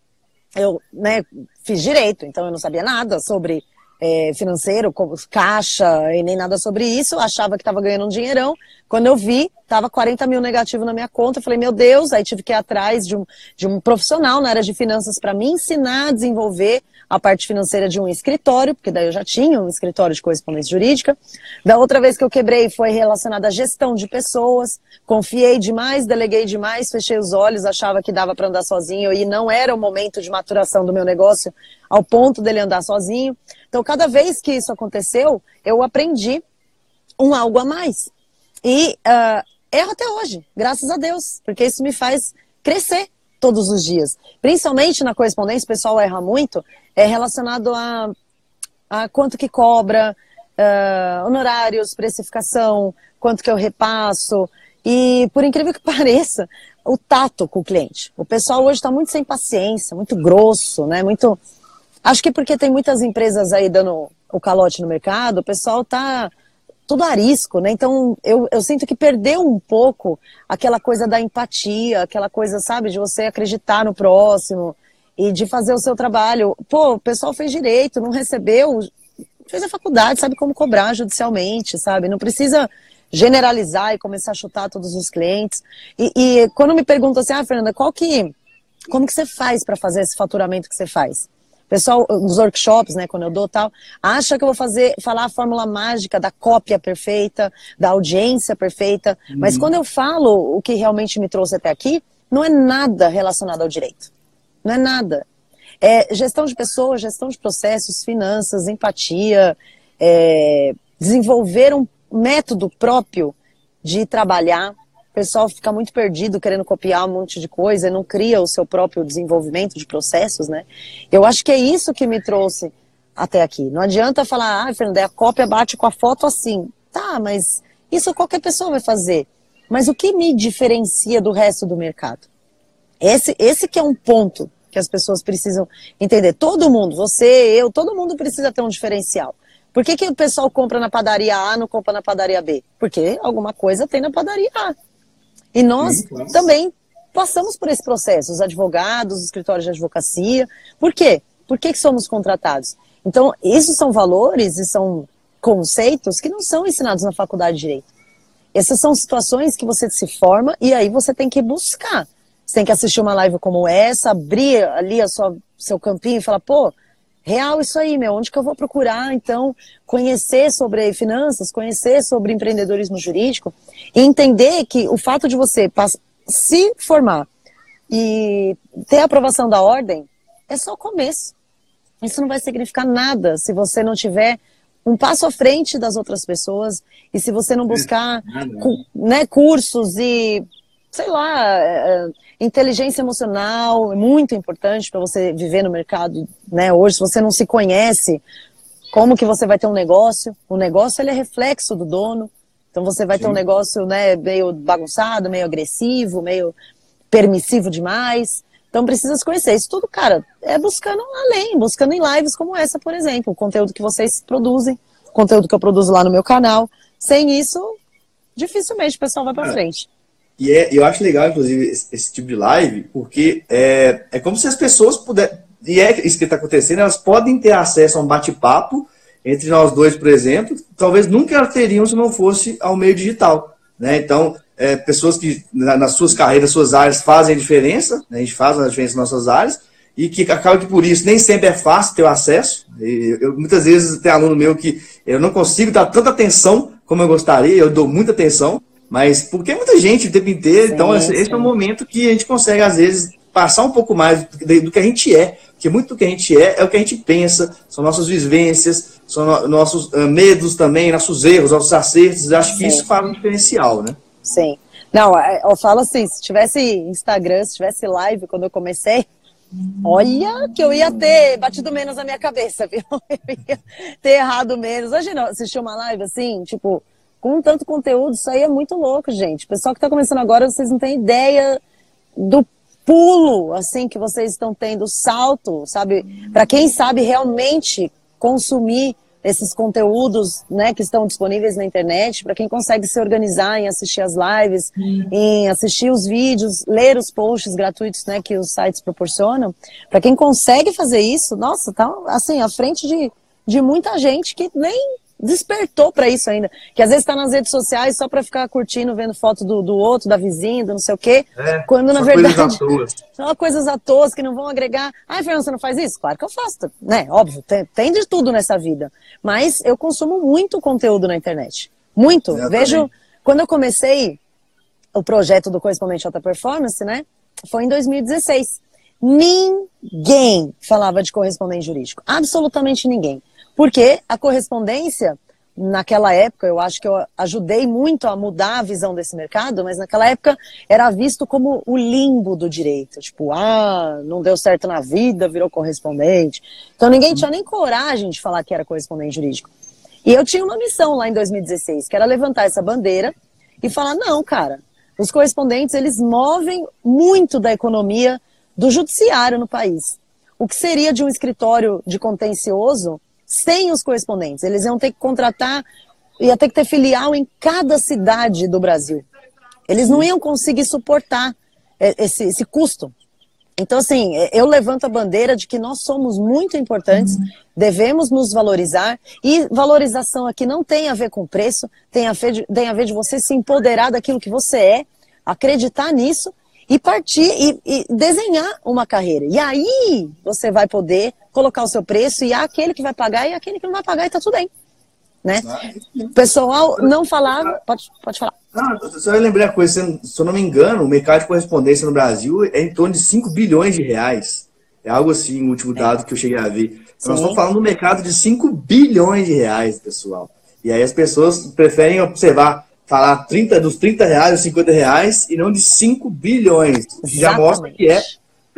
eu né, fiz direito, então eu não sabia nada sobre é, financeiro, caixa e nem nada sobre isso, achava que estava ganhando um dinheirão. Quando eu vi, estava 40 mil negativo na minha conta, eu falei, meu Deus, aí tive que ir atrás de um, de um profissional na área de finanças para me ensinar a desenvolver a parte financeira de um escritório, porque daí eu já tinha um escritório de correspondência jurídica. Da outra vez que eu quebrei foi relacionada à gestão de pessoas. Confiei demais, deleguei demais, fechei os olhos, achava que dava para andar sozinho e não era o momento de maturação do meu negócio ao ponto dele andar sozinho. Então, cada vez que isso aconteceu, eu aprendi um algo a mais. E uh, erro até hoje, graças a Deus, porque isso me faz crescer todos os dias. Principalmente na correspondência, o pessoal erra muito, é relacionado a, a quanto que cobra, uh, honorários, precificação, quanto que eu repasso. E, por incrível que *laughs* pareça, o tato com o cliente. O pessoal hoje está muito sem paciência, muito grosso, né? Muito. Acho que porque tem muitas empresas aí dando o calote no mercado, o pessoal está tudo arisco, né? Então eu, eu sinto que perdeu um pouco aquela coisa da empatia, aquela coisa, sabe, de você acreditar no próximo e de fazer o seu trabalho. Pô, o pessoal fez direito, não recebeu, fez a faculdade, sabe como cobrar judicialmente, sabe? Não precisa generalizar e começar a chutar todos os clientes. E, e quando me perguntam assim, ah, Fernanda, qual que, como que você faz para fazer esse faturamento que você faz? Pessoal, nos workshops, né, quando eu dou tal, acha que eu vou fazer, falar a fórmula mágica da cópia perfeita, da audiência perfeita, uhum. mas quando eu falo o que realmente me trouxe até aqui, não é nada relacionado ao direito. Não é nada. É gestão de pessoas, gestão de processos, finanças, empatia, é, desenvolver um método próprio de trabalhar, pessoal fica muito perdido querendo copiar um monte de coisa e não cria o seu próprio desenvolvimento de processos, né? Eu acho que é isso que me trouxe até aqui. Não adianta falar, ah, Fernanda, a cópia bate com a foto assim. Tá, mas isso qualquer pessoa vai fazer. Mas o que me diferencia do resto do mercado? Esse, esse que é um ponto que as pessoas precisam entender. Todo mundo, você, eu, todo mundo precisa ter um diferencial. Por que, que o pessoal compra na padaria A não compra na padaria B? Porque alguma coisa tem na padaria A. E nós Sim, também passamos por esse processo, os advogados, os escritórios de advocacia. Por quê? Por que, que somos contratados? Então, esses são valores e são conceitos que não são ensinados na faculdade de Direito. Essas são situações que você se forma e aí você tem que buscar. Você tem que assistir uma live como essa, abrir ali a sua, seu campinho e falar, pô, real isso aí, meu, onde que eu vou procurar, então, conhecer sobre finanças, conhecer sobre empreendedorismo jurídico e entender que o fato de você se formar e ter a aprovação da ordem é só o começo. Isso não vai significar nada se você não tiver um passo à frente das outras pessoas e se você não buscar né, cursos e sei lá, é, é, inteligência emocional é muito importante para você viver no mercado, né? Hoje, se você não se conhece, como que você vai ter um negócio? O negócio ele é reflexo do dono. Então você vai Sim. ter um negócio, né, meio bagunçado, meio agressivo, meio permissivo demais. Então precisa se conhecer. Isso tudo, cara, é buscando além, buscando em lives como essa, por exemplo, o conteúdo que vocês produzem, o conteúdo que eu produzo lá no meu canal. Sem isso, dificilmente o pessoal vai para é. frente. E é, eu acho legal, inclusive, esse, esse, tipo de live, porque é, é como se as pessoas pudessem. E é isso que está acontecendo, elas podem ter acesso a um bate-papo entre nós dois, por exemplo, talvez nunca teriam se não fosse ao meio digital. Né? Então, é, pessoas que na, nas suas carreiras, suas áreas fazem a diferença, né? a gente faz a diferença nas nossas áreas, e que acaba que por isso nem sempre é fácil ter o acesso. Eu, eu, muitas vezes tem aluno meu que eu não consigo dar tanta atenção como eu gostaria, eu dou muita atenção, mas porque é muita gente o tempo inteiro, sim, então esse, esse é o momento que a gente consegue, às vezes, passar um pouco mais do que a gente é. Porque muito do que a gente é é o que a gente pensa, são nossas vivências, são no, nossos uh, medos também, nossos erros, nossos acertos. Acho que sim. isso faz um diferencial, né? Sim. Não, é, eu falo assim, se tivesse Instagram, se tivesse live quando eu comecei, olha que eu ia ter batido menos na minha cabeça, viu? *laughs* Eu ia ter errado menos. Hoje não, assistir uma live assim, tipo, com tanto conteúdo, isso aí é muito louco, gente. O pessoal que está começando agora, vocês não têm ideia do pulo, assim, que vocês estão tendo, salto, sabe? Para quem sabe realmente consumir esses conteúdos né, que estão disponíveis na internet, para quem consegue se organizar em assistir as lives, uhum. em assistir os vídeos, ler os posts gratuitos né, que os sites proporcionam, para quem consegue fazer isso, nossa, tá assim, à frente de, de muita gente que nem despertou para isso ainda. Que às vezes está nas redes sociais só para ficar curtindo, vendo foto do, do outro, da vizinha, do não sei o quê. É, quando na verdade. Coisas são *laughs* coisas à toa que não vão agregar. Ah, Fernando, você não faz isso? Claro que eu faço. Né? Óbvio, tem, tem de tudo nessa vida. Mas eu consumo muito conteúdo na internet. Muito. Vejo. Quando eu comecei o projeto do Correspondente Alta Performance, né? Foi em 2016. Ninguém falava de correspondente jurídico. Absolutamente ninguém. Porque a correspondência, naquela época, eu acho que eu ajudei muito a mudar a visão desse mercado, mas naquela época era visto como o limbo do direito. Tipo, ah, não deu certo na vida, virou correspondente. Então ninguém tinha nem coragem de falar que era correspondente jurídico. E eu tinha uma missão lá em 2016, que era levantar essa bandeira e falar: não, cara, os correspondentes eles movem muito da economia do judiciário no país. O que seria de um escritório de contencioso sem os correspondentes. Eles iam ter que contratar, ia ter que ter filial em cada cidade do Brasil. Eles não iam conseguir suportar esse, esse custo. Então, assim, eu levanto a bandeira de que nós somos muito importantes, uhum. devemos nos valorizar, e valorização aqui não tem a ver com preço, tem a, ver de, tem a ver de você se empoderar daquilo que você é, acreditar nisso e partir e, e, desenhar uma carreira. E aí você vai poder colocar o seu preço e há aquele que vai pagar e aquele que não vai pagar e tá tudo bem. Né? O pessoal não falava. Pode, pode falar. Ah, só eu lembrei a coisa, se eu não me engano, o mercado de correspondência no Brasil é em torno de 5 bilhões de reais. É algo assim, o último dado é. que eu cheguei a ver. Então, nós estamos falando do mercado de 5 bilhões de reais, pessoal. E aí as pessoas preferem observar falar 30, dos 30 reais, os 50 reais, e não de 5 bilhões. Que já mostra que é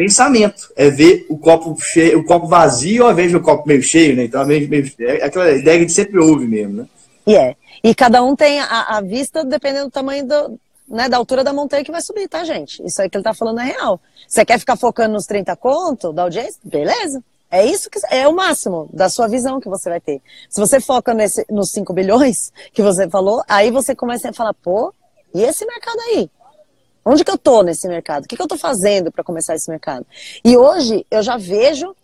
pensamento. É ver o copo cheio, o copo vazio ao invés do copo meio cheio, né? Então, meio, meio, é aquela ideia que a gente sempre ouve mesmo, né? E é. E cada um tem a, a vista dependendo do tamanho do, né, da altura da montanha que vai subir, tá, gente? Isso aí que ele tá falando é real. Você quer ficar focando nos 30 conto da audiência? Beleza. É isso que é o máximo da sua visão que você vai ter. Se você foca nesse, nos 5 bilhões que você falou, aí você começa a falar, pô, e esse mercado aí? Onde que eu tô nesse mercado? O que, que eu tô fazendo para começar esse mercado? E hoje eu já vejo,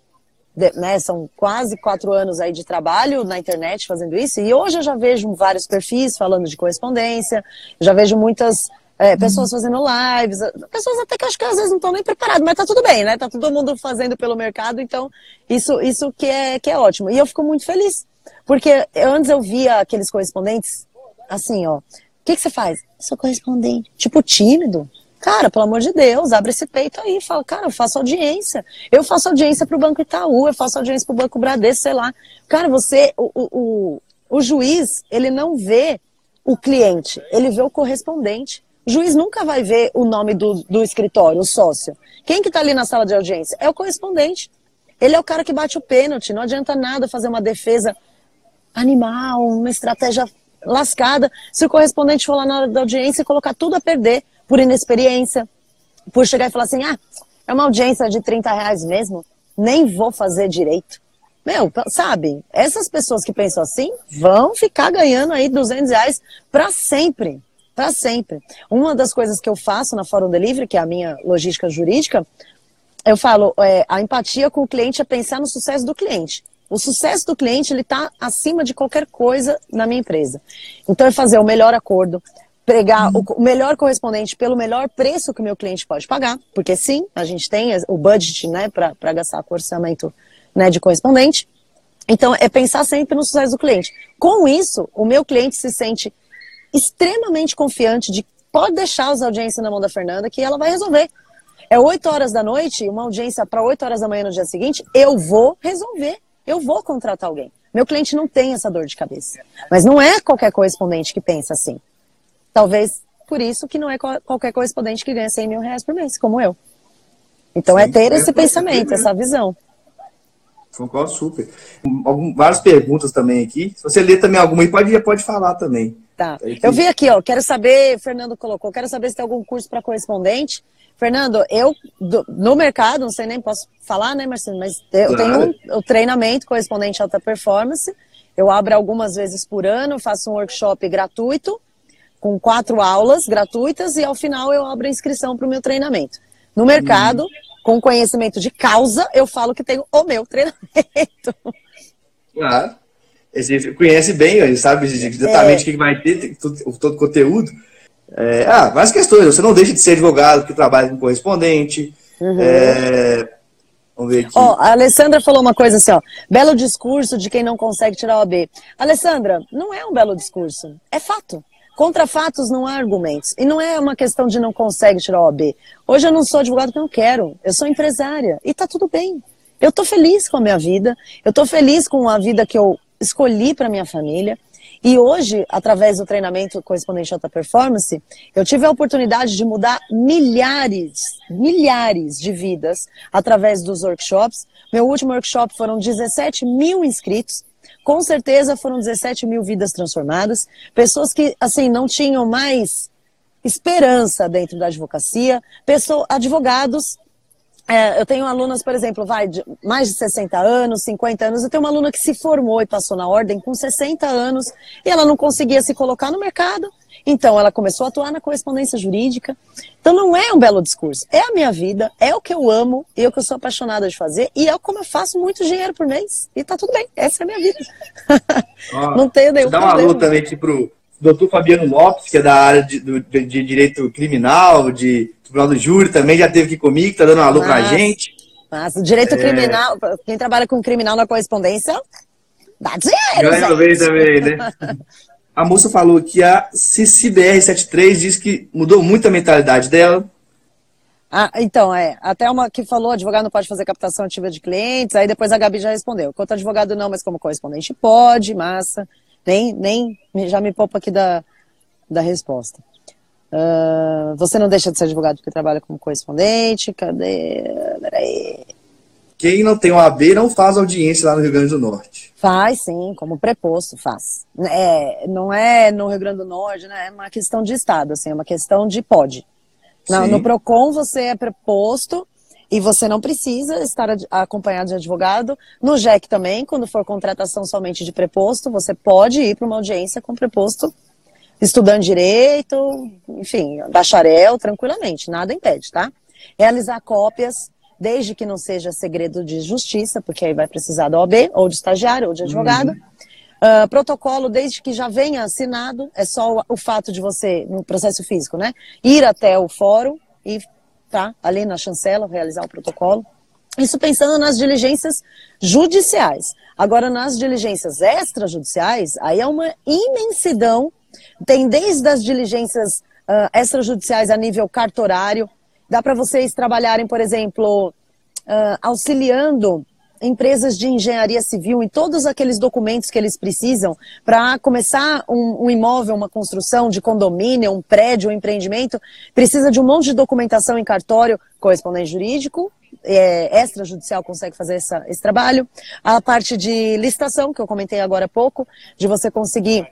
né, são quase quatro anos aí de trabalho na internet fazendo isso, e hoje eu já vejo vários perfis falando de correspondência, já vejo muitas é, uhum. pessoas fazendo lives, pessoas até que acho que às vezes não estão nem preparadas, mas tá tudo bem, né? Tá todo mundo fazendo pelo mercado, então isso, isso que, é, que é ótimo. E eu fico muito feliz, porque antes eu via aqueles correspondentes assim, ó. Que, que você faz? Sou correspondente. Tipo, tímido. Cara, pelo amor de Deus, abre esse peito aí. Fala, cara, eu faço audiência. Eu faço audiência pro Banco Itaú, eu faço audiência pro Banco Bradesco, sei lá. Cara, você, o, o, o, o juiz, ele não vê o cliente, ele vê o correspondente. O juiz nunca vai ver o nome do, do escritório, o sócio. Quem que está ali na sala de audiência? É o correspondente. Ele é o cara que bate o pênalti. Não adianta nada fazer uma defesa animal, uma estratégia lascada, se o correspondente for lá na hora da audiência e colocar tudo a perder por inexperiência, por chegar e falar assim, ah, é uma audiência de 30 reais mesmo, nem vou fazer direito. Meu, sabe, essas pessoas que pensam assim vão ficar ganhando aí 200 reais para sempre para sempre. Uma das coisas que eu faço na Fórum Delivery, que é a minha logística jurídica, eu falo, é, a empatia com o cliente é pensar no sucesso do cliente. O sucesso do cliente ele está acima de qualquer coisa na minha empresa. Então é fazer o melhor acordo, pregar uhum. o melhor correspondente pelo melhor preço que o meu cliente pode pagar, porque sim, a gente tem o budget né, para gastar com orçamento né, de correspondente. Então é pensar sempre no sucesso do cliente. Com isso, o meu cliente se sente extremamente confiante de pode deixar as audiências na mão da Fernanda que ela vai resolver. É 8 horas da noite, uma audiência para 8 horas da manhã no dia seguinte, eu vou resolver. Eu vou contratar alguém. Meu cliente não tem essa dor de cabeça. Mas não é qualquer correspondente que pensa assim. Talvez por isso que não é qualquer correspondente que ganha 100 mil reais por mês, como eu. Então é Sim, é ter esse pensamento, essa visão. Concordo super. Algum, várias perguntas também aqui. Se você ler também alguma aí, pode, pode falar também. Tá. Eu vi aqui, ó. Quero saber, Fernando colocou, quero saber se tem algum curso para correspondente. Fernando, eu, do, no mercado, não sei nem posso falar, né, Marcelo, mas eu claro. tenho um, o treinamento correspondente alta performance. Eu abro algumas vezes por ano, faço um workshop gratuito, com quatro aulas gratuitas, e ao final eu abro a inscrição para o meu treinamento. No mercado, hum. com conhecimento de causa, eu falo que tenho o meu *laughs* treinamento. Claro. Ele conhece bem, sabe exatamente é. o que vai ter, todo o conteúdo. É, ah, várias questões. Você não deixa de ser advogado que trabalha com correspondente. Uhum. É, vamos ver aqui. Ó, a Alessandra falou uma coisa assim, ó. Belo discurso de quem não consegue tirar o AB. Alessandra, não é um belo discurso. É fato. Contra fatos não há argumentos. E não é uma questão de não consegue tirar o AB. Hoje eu não sou advogado porque eu não quero. Eu sou empresária. E tá tudo bem. Eu tô feliz com a minha vida. Eu tô feliz com a vida que eu escolhi para minha família. E hoje, através do treinamento correspondente alta performance, eu tive a oportunidade de mudar milhares, milhares de vidas através dos workshops. Meu último workshop foram 17 mil inscritos. Com certeza foram 17 mil vidas transformadas. Pessoas que, assim, não tinham mais esperança dentro da advocacia. Pessoas, advogados é, eu tenho alunas, por exemplo, vai de mais de 60 anos, 50 anos. Eu tenho uma aluna que se formou e passou na ordem com 60 anos e ela não conseguia se colocar no mercado. Então ela começou a atuar na correspondência jurídica. Então não é um belo discurso, é a minha vida, é o que eu amo e é o que eu sou apaixonada de fazer e é como eu faço muito dinheiro por mês. E tá tudo bem, essa é a minha vida. *laughs* não tenho nenhum Dá uma alô também aqui pro doutor Fabiano Lopes, que é da área de, de, de direito criminal, de Tribunal do Júri também já teve aqui comigo, tá dando uma alô pra gente. Mas direito é... criminal, quem trabalha com criminal na correspondência, dá dinheiro. Ganha bem também, né? *laughs* a moça falou que a CCBR73 diz que mudou muito a mentalidade dela. Ah, então, é. Até uma que falou, advogado não pode fazer captação ativa de clientes, aí depois a Gabi já respondeu. Quanto advogado não, mas como correspondente pode, massa. Nem, nem já me poupa aqui da, da resposta. Uh, você não deixa de ser advogado porque trabalha como correspondente? Cadê? Peraí. Quem não tem OAB não faz audiência lá no Rio Grande do Norte. Faz, sim, como preposto faz. É, não é no Rio Grande do Norte, né? É uma questão de Estado, assim, é uma questão de pode. No PROCON você é preposto e você não precisa estar acompanhado de advogado. No JEC também, quando for contratação somente de preposto, você pode ir para uma audiência com preposto estudando direito, enfim, bacharel, tranquilamente, nada impede, tá? Realizar cópias, desde que não seja segredo de justiça, porque aí vai precisar da OAB, ou de estagiário, ou de advogado. Uhum. Uh, protocolo, desde que já venha assinado, é só o, o, fato de você, no processo físico, né? Ir até o fórum e, tá, ali na chancela, realizar o protocolo. Isso pensando nas diligências judiciais. Agora, nas diligências extrajudiciais, aí é uma imensidão tem desde as diligências uh, extrajudiciais a nível cartorário, dá para vocês trabalharem, por exemplo, uh, auxiliando empresas de engenharia civil em todos aqueles documentos que eles precisam para começar um, um, imóvel, uma construção de condomínio, um prédio, um empreendimento, precisa de um monte de documentação em cartório, correspondente jurídico, é, extrajudicial consegue fazer essa, esse trabalho. A parte de licitação, que eu comentei agora há pouco, de você conseguir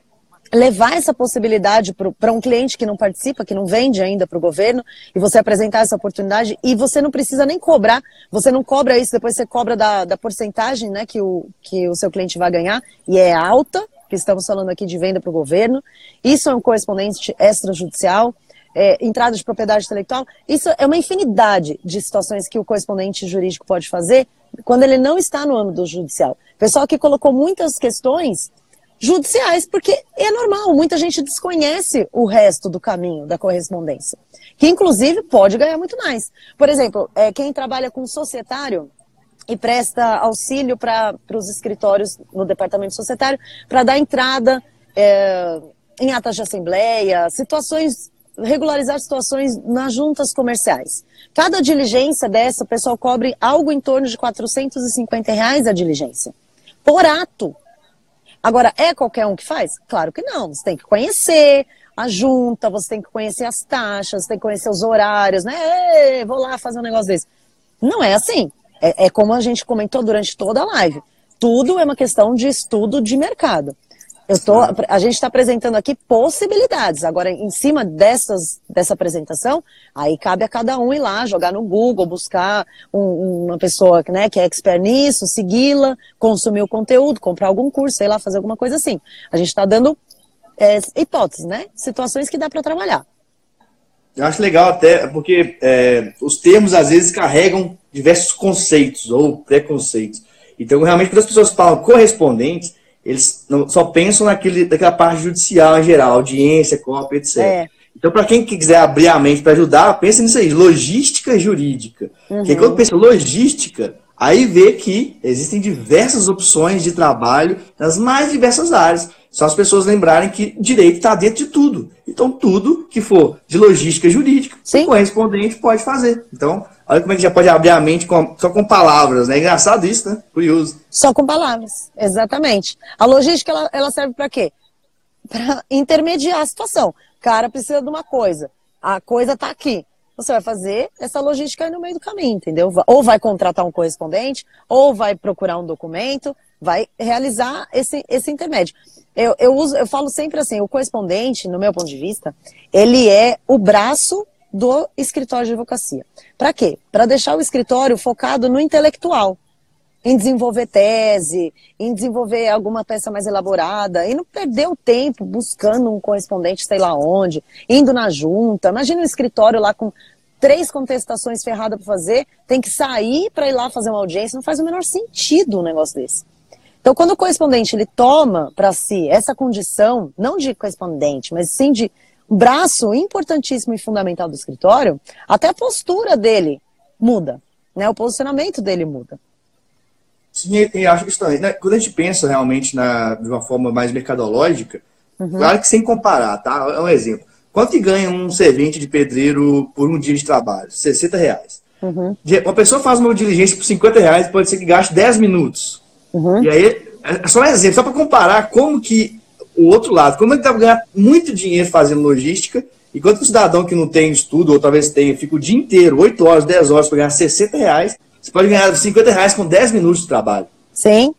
levar essa possibilidade para um cliente que não participa, que não vende ainda para o governo, e você apresentar essa oportunidade, e você não precisa nem cobrar, você não cobra isso, depois você cobra da, da porcentagem né, que, o, que o seu cliente vai ganhar, e é alta, que estamos falando aqui de venda para o governo. Isso é um correspondente extrajudicial. É, entrada de propriedade intelectual, isso é uma infinidade de situações que o correspondente jurídico pode fazer quando ele não está no âmbito judicial. Pessoal que colocou muitas questões judiciais, porque é normal, muita gente desconhece o resto do caminho da correspondência, que inclusive pode ganhar muito mais. Por exemplo, é, quem trabalha com societário e presta auxílio para os escritórios no departamento societário para dar entrada é, em atas de assembleia, situações regularizar situações nas juntas comerciais. Cada diligência dessa, o pessoal cobre algo em torno de 450 reais a diligência. Por ato. Agora, é qualquer um que faz? Claro que não. Você tem que conhecer a junta, você tem que conhecer as taxas, tem que conhecer os horários, né? Ei, vou lá fazer um negócio desse. Não é assim. É, é como a gente comentou durante toda a live. Tudo é uma questão de estudo de mercado. Eu tô, a gente está apresentando aqui possibilidades. Agora, em cima dessas, dessa apresentação, aí cabe a cada um ir lá, jogar no Google, buscar um, uma pessoa né, que é expert nisso, segui-la, consumir o conteúdo, comprar algum curso, sei lá, fazer alguma coisa assim. A gente está dando é, hipóteses, né? Situações que dá para trabalhar. Eu acho legal até, porque é, os termos às vezes carregam diversos conceitos ou preconceitos. Então, realmente, quando as pessoas falam correspondentes, eles não, só pensam naquele, naquela parte judicial em geral, audiência, cópia, etc. É. Então, para quem quiser abrir a mente para ajudar, pense nisso aí, logística jurídica. Uhum. Porque quando pensa logística, aí vê que existem diversas opções de trabalho nas mais diversas áreas. Só as pessoas lembrarem que direito está dentro de tudo. Então, tudo que for de logística jurídica, Sim. o correspondente pode fazer. Então, olha como é que já pode abrir a mente com, só com palavras, né? Engraçado isso, né? Curioso. Só com palavras, exatamente. A logística, ela, ela serve para quê? Para intermediar a situação. O cara precisa de uma coisa. A coisa está aqui. Você vai fazer essa logística aí no meio do caminho, entendeu? Ou vai contratar um correspondente, ou vai procurar um documento, vai realizar esse, esse intermédio. Eu, eu, uso, eu falo sempre assim, o correspondente, no meu ponto de vista, ele é o braço do escritório de advocacia. Para quê? Para deixar o escritório focado no intelectual, em desenvolver tese, em desenvolver alguma peça mais elaborada, e não perder o tempo buscando um correspondente sei lá onde, indo na junta. Imagina um escritório lá com três contestações ferradas para fazer, tem que sair para ir lá fazer uma audiência, não faz o menor sentido um negócio desse. Então, quando o correspondente ele toma para si essa condição, não de correspondente, mas sim de braço importantíssimo e fundamental do escritório, até a postura dele muda, né? O posicionamento dele muda. Sim, eu acho que também. Né? Quando a gente pensa realmente na, de uma forma mais mercadológica, uhum. claro que sem comparar, tá? É um exemplo. Quanto que ganha um servente de pedreiro por um dia de trabalho? 60 reais. Uhum. Uma pessoa faz uma diligência por 50 reais, pode ser que gaste 10 minutos. Uhum. E aí, é só um exemplo, só para comparar como que o outro lado, como ele está ganhando muito dinheiro fazendo logística, enquanto o cidadão que não tem estudo, ou talvez tenha, fica o dia inteiro, 8 horas, 10 horas para ganhar 60 reais, você pode ganhar 50 reais com 10 minutos de trabalho. Sim.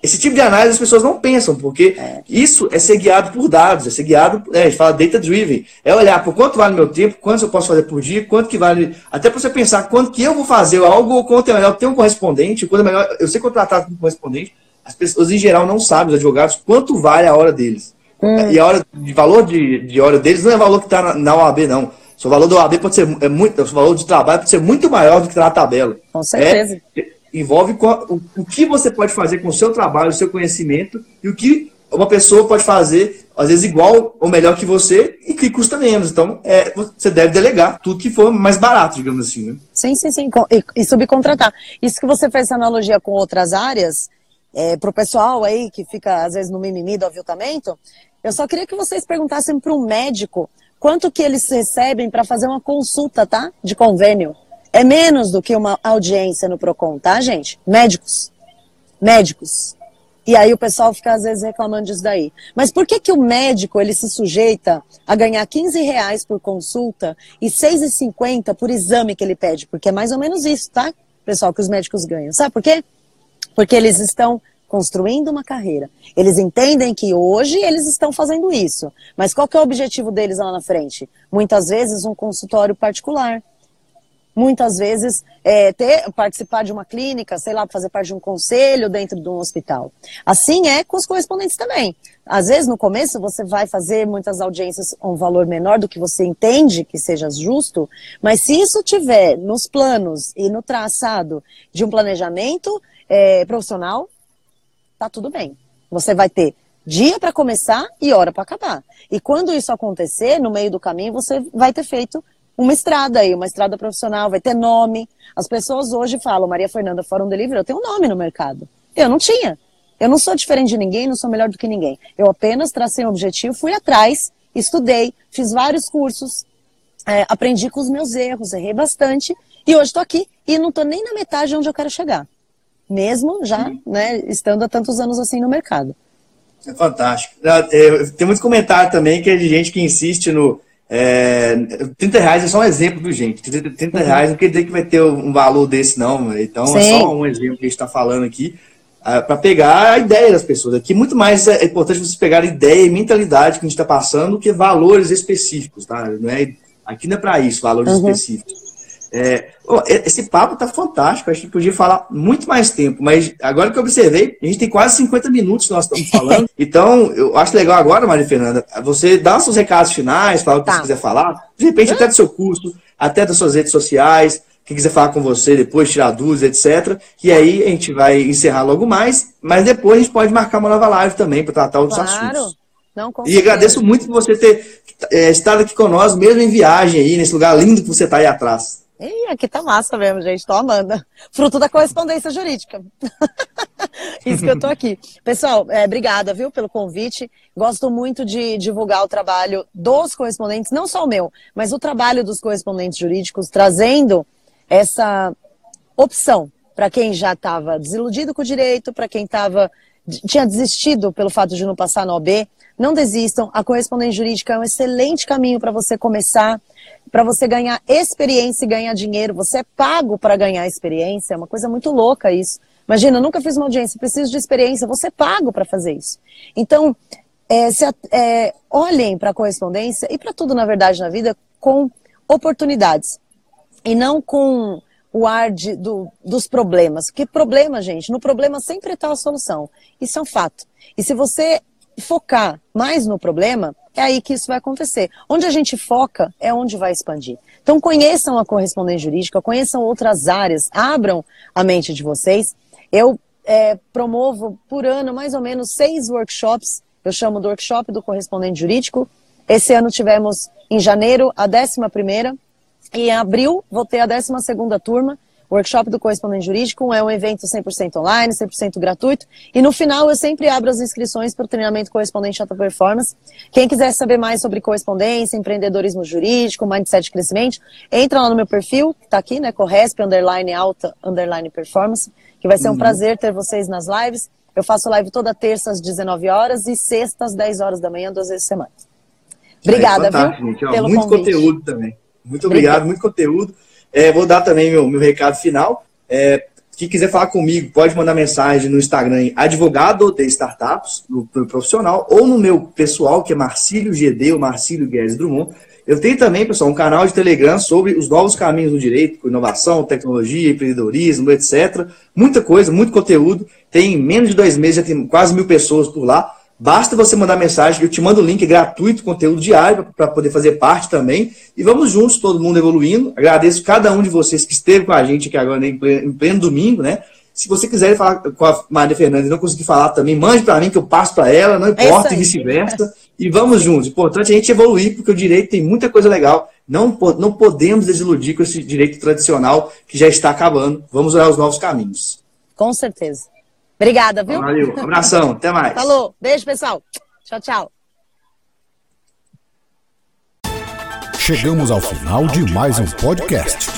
Esse tipo de análise as pessoas não pensam, porque é. isso é ser guiado por dados, é ser guiado, é, a gente fala data driven, é olhar por quanto vale meu tempo, quanto eu posso fazer por dia, quanto que vale, até para você pensar quanto que eu vou fazer algo, ou quanto é melhor ter um correspondente, quanto é melhor eu ser contratado como correspondente, as pessoas em geral não sabem, os advogados, quanto vale a hora deles. Hum. E a hora de valor de, de hora deles não é valor que está na, na OAB, não. O valor da OAB pode ser é muito, o valor de trabalho pode ser muito maior do que está na tabela. Com certeza. É, envolve o, o que você pode fazer com o seu trabalho, o seu conhecimento e o que uma pessoa pode fazer, às vezes igual ou melhor que você e que custa menos. Então, é, você deve delegar tudo que for mais barato, digamos assim. Né? Sim, sim, sim. E, e subcontratar. Isso que você fez essa analogia com outras áreas, é, para o pessoal aí que fica, às vezes, no mimimi do aviltamento, eu só queria que vocês perguntassem para um médico quanto que eles recebem para fazer uma consulta, tá? De convênio. É menos do que uma audiência no PROCON, tá, gente? Médicos. Médicos. E aí o pessoal fica às vezes reclamando disso daí. Mas por que que o médico ele se sujeita a ganhar 15 reais por consulta e 6,50 por exame que ele pede? Porque é mais ou menos isso, tá? Pessoal, que os médicos ganham. Sabe por quê? Porque eles estão construindo uma carreira. Eles entendem que hoje eles estão fazendo isso. Mas qual é o objetivo deles lá na frente? Muitas vezes um consultório particular muitas vezes é, ter, participar de uma clínica, sei lá, fazer parte de um conselho dentro de um hospital. Assim é com os correspondentes também. Às vezes, no começo, você vai fazer muitas audiências a um valor menor do que você entende que seja justo, mas se isso tiver nos planos e no traçado de um planejamento é, profissional, tá tudo bem. Você vai ter dia para começar e hora para acabar. E quando isso acontecer, no meio do caminho, você vai ter feito uma estrada aí, uma estrada profissional, vai ter nome. As pessoas hoje falam, Maria Fernanda Fórum Delivery, eu tenho um nome no mercado. Eu não tinha. Eu não sou diferente de ninguém, não sou melhor do que ninguém. Eu apenas tracei um objetivo, fui atrás, estudei, fiz vários cursos, é, aprendi com os meus erros, errei bastante, e hoje estou aqui e não estou nem na metade onde eu quero chegar. Mesmo já, né, estando há tantos anos assim no mercado. É fantástico. É, tem muito comentário também que é de gente que insiste no. É, 30 reais é só um exemplo, do gente? 30, 30 reais não quer dizer que vai ter um valor desse, não. Então Sim. é só um exemplo que a gente está falando aqui. Ah, para pegar a ideia das pessoas. Aqui muito mais é importante vocês pegarem ideia e mentalidade que a gente está passando do que valores específicos, tá? Não é, aqui não é para isso, valores uhum. específicos. É, esse papo tá fantástico, acho que podia falar muito mais tempo, mas agora que eu observei, a gente tem quase 50 minutos que nós estamos *laughs* falando. então, eu acho legal agora, Maria Fernanda, você dá seus recados finais, fala o que tá. você quiser falar, de repente até do seu curso, até das suas redes sociais, quem quiser falar com você depois, tirar dúvidas, etc. E aí a gente vai encerrar logo mais, mas depois a gente pode marcar uma nova live também para tratar outros claro. assuntos. Não, e agradeço muito por você ter é, estado aqui conosco, mesmo em viagem aí, nesse lugar lindo que você está aí atrás. E aqui tá massa mesmo, gente. Tô amando. Fruto da correspondência jurídica. *laughs* Isso que eu tô aqui. Pessoal, é, obrigada, viu, pelo convite. Gosto muito de divulgar o trabalho dos correspondentes, não só o meu, mas o trabalho dos correspondentes jurídicos, trazendo essa opção para quem já estava desiludido com o direito, para quem tava, tinha desistido pelo fato de não passar no OB. Não desistam, a correspondente jurídica é um excelente caminho para você começar, para você ganhar experiência e ganhar dinheiro. Você é pago para ganhar experiência, é uma coisa muito louca isso. Imagina, eu nunca fiz uma audiência, preciso de experiência, você é pago para fazer isso. Então, é, se, é, olhem para a correspondência e para tudo, na verdade, na vida, com oportunidades e não com o ar de, do, dos problemas. Porque problema, gente, no problema sempre está a solução. Isso é um fato. E se você focar mais no problema, é aí que isso vai acontecer. Onde a gente foca é onde vai expandir. Então conheçam a correspondência jurídica, conheçam outras áreas, abram a mente de vocês. Eu é, promovo por ano mais ou menos seis workshops. Eu chamo do workshop do correspondente jurídico. Esse ano tivemos em janeiro a décima primeira e em abril vou ter a 12 turma, workshop do correspondente jurídico, é um evento 100% online, 100% gratuito, e no final eu sempre abro as inscrições para o treinamento correspondente alta performance. Quem quiser saber mais sobre correspondência, empreendedorismo jurídico, mindset de crescimento, entra lá no meu perfil, que está aqui, né, corresp, underline alta, underline performance, que vai ser um uhum. prazer ter vocês nas lives. Eu faço live toda terça às 19 horas e sexta às 10 horas da manhã, duas vezes por semana. Obrigada, é, viu? Gente, ó, pelo muito convite. conteúdo também. Muito obrigado, muito conteúdo. É, vou dar também meu, meu recado final. É, quem quiser falar comigo, pode mandar mensagem no Instagram advogado de startups, no, no, profissional, ou no meu pessoal, que é Marcílio GD, ou Marcílio Guedes Drummond. Eu tenho também, pessoal, um canal de Telegram sobre os novos caminhos do direito, com inovação, tecnologia, empreendedorismo, etc. Muita coisa, muito conteúdo. Tem menos de dois meses, já tem quase mil pessoas por lá. Basta você mandar mensagem, eu te mando o link gratuito, conteúdo diário, para poder fazer parte também. E vamos juntos, todo mundo evoluindo. Agradeço cada um de vocês que esteve com a gente aqui agora em pleno, em pleno domingo, né? Se você quiser falar com a Maria Fernanda e não conseguir falar também, mande para mim que eu passo para ela, não é importa, é e vice-versa. E vamos juntos. Importante é a gente evoluir, porque o direito tem muita coisa legal. Não, não podemos desiludir com esse direito tradicional que já está acabando. Vamos olhar os novos caminhos. Com certeza. Obrigada, viu? Valeu, abração, até mais. Falou, beijo, pessoal. Tchau, tchau. Chegamos ao final de mais um podcast.